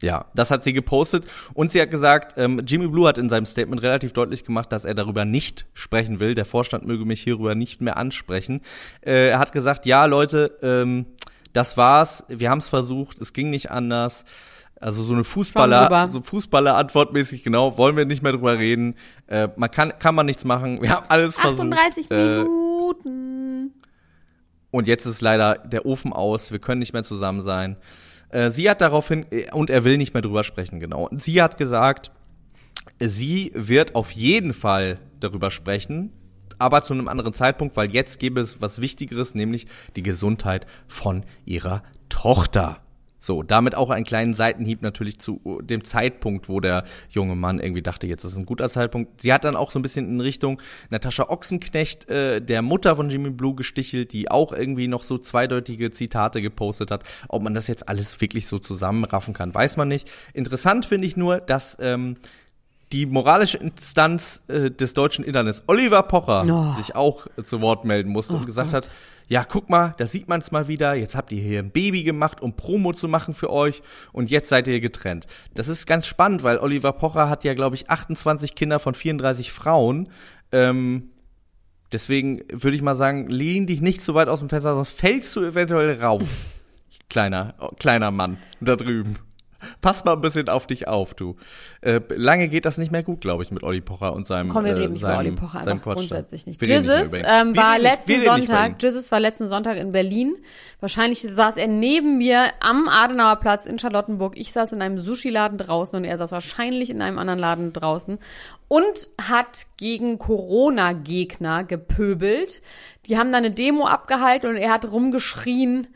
S2: Ja, das hat sie gepostet und sie hat gesagt, ähm, Jimmy Blue hat in seinem Statement relativ deutlich gemacht, dass er darüber nicht sprechen will. Der Vorstand möge mich hierüber nicht mehr ansprechen. Äh, er hat gesagt, ja Leute, ähm, das war's, wir haben es versucht, es ging nicht anders. Also so eine. Fußballer, so Fußballer antwortmäßig genau, wollen wir nicht mehr drüber reden. Äh, man kann, kann man nichts machen. Wir haben alles versucht.
S3: 38
S2: Äh,
S3: Minuten.
S2: und jetzt ist leider der Ofen aus, wir können nicht mehr zusammen sein. Äh, sie hat daraufhin, äh, und er will nicht mehr drüber sprechen, genau. Und sie hat gesagt, sie wird auf jeden Fall darüber sprechen, aber zu einem anderen Zeitpunkt, weil jetzt gäbe es was Wichtigeres, nämlich die Gesundheit von ihrer Tochter. So, damit auch einen kleinen Seitenhieb natürlich zu dem Zeitpunkt, wo der junge Mann irgendwie dachte, jetzt ist ein guter Zeitpunkt. Sie hat dann auch so ein bisschen in Richtung Natascha Ochsenknecht, äh, der Mutter von Jimmy Blue, gestichelt, die auch irgendwie noch so zweideutige Zitate gepostet hat. Ob man das jetzt alles wirklich so zusammenraffen kann, weiß man nicht. Interessant finde ich nur, dass ähm, die moralische Instanz äh, des deutschen Internets, Oliver Pocher,
S3: Oh.
S2: sich auch äh, zu Wort melden musste und gesagt hat, ja, guck mal, da sieht man es mal wieder, jetzt habt ihr hier ein Baby gemacht, um Promo zu machen für euch und jetzt seid ihr getrennt. Das ist ganz spannend, weil Oliver Pocher hat ja, glaube ich, 28 Kinder von 34 Frauen. Ähm, deswegen würde ich mal sagen, lehn dich nicht so weit aus dem Fenster, sonst fällst du eventuell raus. [laughs] kleiner, kleiner Mann da drüben. Pass mal ein bisschen auf dich auf, du. Äh, lange geht das nicht mehr gut, glaube ich, mit Olli Pocher und seinem
S3: Komm, wir
S2: äh,
S3: reden über
S2: seinem,
S3: Olli Pocher,
S2: seinem
S3: grundsätzlich nicht. Jesus
S2: über
S3: ähm, war letzten
S2: über
S3: Sonntag. Jesus war letzten Sonntag in Berlin. Wahrscheinlich saß er neben mir am Adenauer Platz in Charlottenburg. Ich saß in einem Sushi-Laden draußen und er saß wahrscheinlich in einem anderen Laden draußen und hat gegen Corona-Gegner gepöbelt. Die haben da eine Demo abgehalten und er hat rumgeschrien,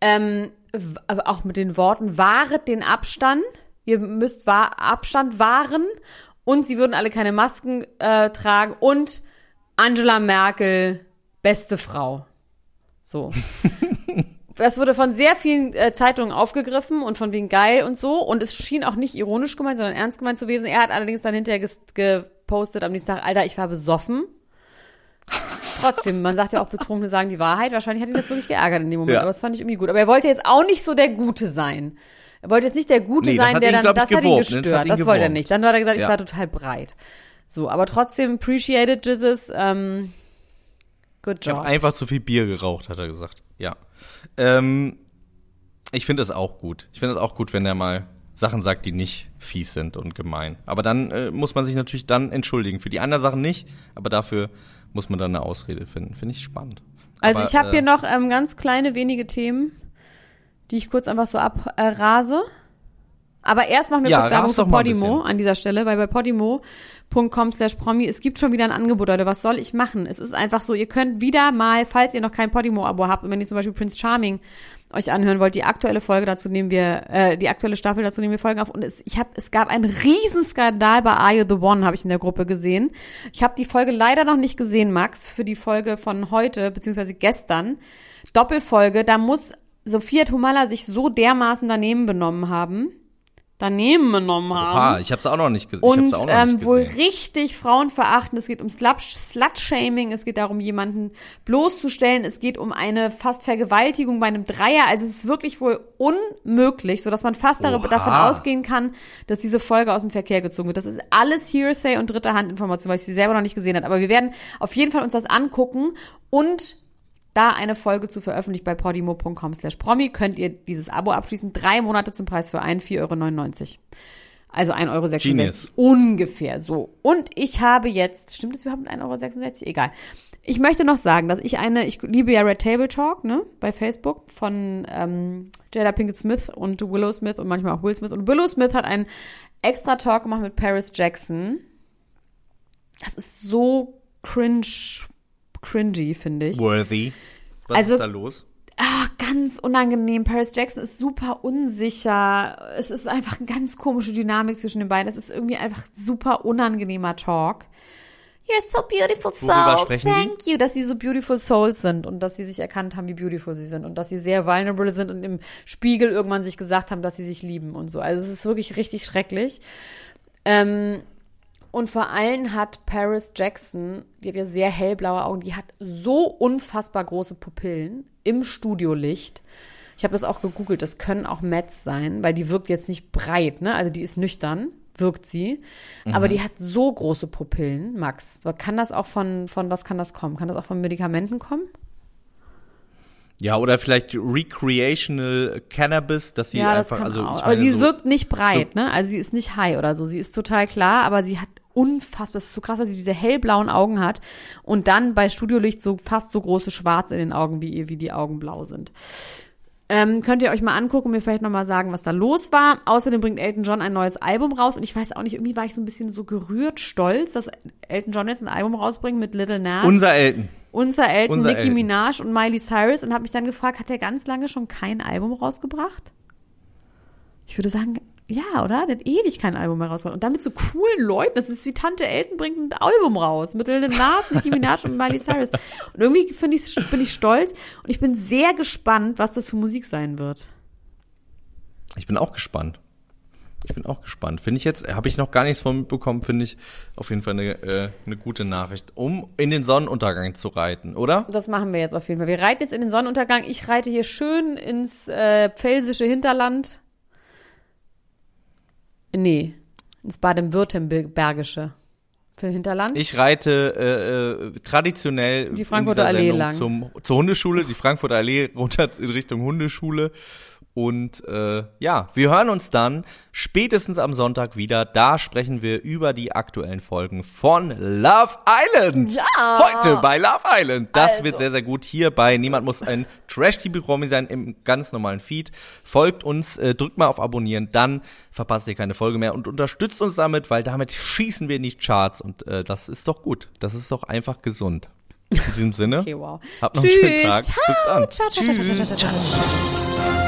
S3: ähm, auch mit den Worten, wahret den Abstand, ihr müsst wa Abstand wahren und sie würden alle keine Masken äh, tragen und Angela Merkel, beste Frau. So. [laughs] Das wurde von sehr vielen äh, Zeitungen aufgegriffen und von wegen geil und so. Und es schien auch nicht ironisch gemeint, sondern ernst gemeint zu gewesen. Er hat allerdings dann hinterher gepostet am nächsten Tag, Alter, ich war besoffen. Trotzdem, man sagt ja auch, Betrunkene sagen die Wahrheit. Wahrscheinlich hat ihn das wirklich geärgert in dem Moment,
S2: Ja.
S3: aber das fand ich irgendwie gut. Aber er wollte jetzt auch nicht so der Gute sein. Er wollte jetzt nicht der Gute
S2: Nee, das
S3: sein,
S2: hat
S3: der
S2: ihn,
S3: dann,
S2: glaub ich,
S3: das hat ihn
S2: ne? Das
S3: gestört.
S2: hat ihn
S3: Das, wollte er nicht. Dann hat er gesagt, ich
S2: Ja.
S3: war total breit. So, aber trotzdem appreciated Jesus. Ähm, good
S2: Ich habe
S3: job.
S2: einfach zu viel Bier geraucht, hat er gesagt. Ja. Ähm, ich finde es auch gut. Ich finde es auch gut, wenn er mal Sachen sagt, die nicht fies sind und gemein. Aber dann äh, muss man sich natürlich dann entschuldigen. Für die anderen Sachen nicht, aber dafür muss man dann eine Ausrede finden. Finde ich spannend.
S3: Also
S2: aber,
S3: ich habe
S2: äh,
S3: hier noch ähm, ganz kleine wenige Themen, die ich kurz einfach so abrase. Aber erst machen wir
S2: Ja,
S3: kurz Werbung für Podimo an dieser Stelle, weil bei podimo.com slash promi, es gibt schon wieder ein Angebot, Leute. Was soll ich machen? Es ist einfach so, ihr könnt wieder mal, falls ihr noch kein Podimo-Abo habt und wenn ihr zum Beispiel Prince Charming euch anhören wollt, die aktuelle Folge dazu nehmen wir, äh, die aktuelle Staffel dazu nehmen wir Folgen auf. Und es, ich hab, es gab einen Riesenskandal bei Are You the One, habe ich in der Gruppe gesehen. Ich habe die Folge leider noch nicht gesehen, Max, für die Folge von heute, beziehungsweise gestern. Doppelfolge, da muss Sophia Tomala sich so dermaßen daneben benommen haben. Daneben benommen haben.
S2: Oha, ich habe es auch noch nicht gesehen. ich
S3: Und
S2: hab's auch noch
S3: ähm,
S2: nicht
S3: wohl
S2: gesehen.
S3: richtig Frauen verachten. Es geht um Slut- Slut-Shaming, es geht darum, jemanden bloßzustellen, es geht um eine fast Vergewaltigung bei einem Dreier. Also es ist wirklich wohl unmöglich, sodass man fast
S2: Oha.
S3: davon ausgehen kann, dass diese Folge aus dem Verkehr gezogen wird. Das ist alles Hearsay und dritte Handinformation, weil ich sie selber noch nicht gesehen habe. Aber wir werden auf jeden Fall uns das angucken und da eine Folge zu veröffentlicht bei podimo.com slash promi, könnt ihr dieses Abo abschließen. Drei Monate zum Preis für ein 4,99 Euro. Also 1,66 Euro. Ungefähr so. Und ich habe jetzt, stimmt es überhaupt mit 1,66 Euro? Egal. Ich möchte noch sagen, dass ich eine, ich liebe ja Red Table Talk, ne, bei Facebook von ähm, Jada Pinkett Smith und Willow Smith und manchmal auch Will Smith. Und Willow Smith hat einen extra Talk gemacht mit Paris Jackson. Das ist so cringe, cringy, finde ich.
S2: Worthy. Was
S3: Also-
S2: ist da los?
S3: Ah, ganz unangenehm. Paris Jackson ist super unsicher. Es ist einfach eine ganz komische Dynamik zwischen den beiden. Es ist irgendwie einfach super unangenehmer Talk. You're so beautiful soul.
S2: Sprechen die?
S3: Thank you, dass sie so beautiful souls sind und dass sie sich erkannt haben, wie beautiful sie sind und dass sie sehr vulnerable sind und im Spiegel irgendwann sich gesagt haben, dass sie sich lieben und so. Also es ist wirklich richtig schrecklich. Ähm, und vor allem hat Paris Jackson, die hat ja sehr hellblaue Augen, die hat so unfassbar große Pupillen im Studiolicht. Ich habe das auch gegoogelt, das können auch Mets sein, weil die wirkt jetzt nicht breit, ne? Also die ist nüchtern, wirkt sie. Aber die hat so große Pupillen, Max. Kann das auch von, von was kann das kommen? Kann das auch von Medikamenten kommen?
S2: Ja, oder vielleicht recreational Cannabis, dass sie
S3: ja, das
S2: einfach,
S3: kann
S2: also
S3: auch.
S2: ich
S3: Aber
S2: meine,
S3: sie
S2: so,
S3: wirkt nicht breit, ne? Also sie ist nicht high oder so. Sie ist total klar, aber sie hat unfassbar, das ist so krass, weil sie diese hellblauen Augen hat und dann bei Studiolicht so fast so große Schwarz in den Augen, wie, ihr- wie die Augen blau sind. Ähm, könnt ihr euch mal angucken, mir vielleicht nochmal sagen, was da los war. Außerdem bringt Elton John ein neues Album raus und ich weiß auch nicht, irgendwie war ich so ein bisschen so gerührt, stolz, dass Elton John jetzt ein Album rausbringt mit Little Nas.
S2: unser Elton.
S3: unser Elton,
S2: unser
S3: Nicki
S2: Elton.
S3: Minaj und Miley Cyrus und habe mich dann gefragt, hat er ganz lange schon kein Album rausgebracht? Ich würde sagen, ja, oder? Der hat ewig kein Album mehr rausgebracht. Und damit so coolen Leuten, das ist wie Tante Elton bringt ein Album raus. Mit Lil Nas, [laughs] Nicki Minaj und Miley Cyrus. Und irgendwie finde ich, bin ich stolz und ich bin sehr gespannt, was das für Musik sein wird.
S2: Ich bin auch gespannt. Ich bin auch gespannt. Finde ich jetzt, habe ich noch gar nichts von mitbekommen, finde ich auf jeden Fall eine, äh, eine gute Nachricht, um in den Sonnenuntergang zu reiten, oder?
S3: Das machen wir jetzt auf jeden Fall. Wir reiten jetzt in den Sonnenuntergang. Ich reite hier schön ins äh, pfälzische Hinterland. Nee, ins Baden-Württembergische. Für Hinterland?
S2: Ich reite äh, äh, traditionell
S3: die Frankfurter Allee lang.
S2: Zum, zur Hundeschule, die Frankfurter Allee runter in Richtung Hundeschule und äh, ja, wir hören uns dann spätestens am Sonntag wieder. Da sprechen wir über die aktuellen Folgen von Love Island.
S3: Ja.
S2: Heute bei Love Island. Das
S3: Also.
S2: wird sehr, sehr gut. Hier bei Niemand muss ein [laughs] Trash-TV-Promi sein im ganz normalen Feed. Folgt uns, äh, drückt mal auf Abonnieren, dann verpasst ihr keine Folge mehr und unterstützt uns damit, weil damit schießen wir in die Charts und äh, das ist doch gut. Das ist doch einfach gesund. In diesem Sinne,
S3: Okay, wow.
S2: habt noch einen
S3: Tschüss.
S2: schönen Tag.
S3: Ciao.
S2: Bis dann.
S3: Ciao, ciao, ciao, ciao, ciao, ciao, ciao.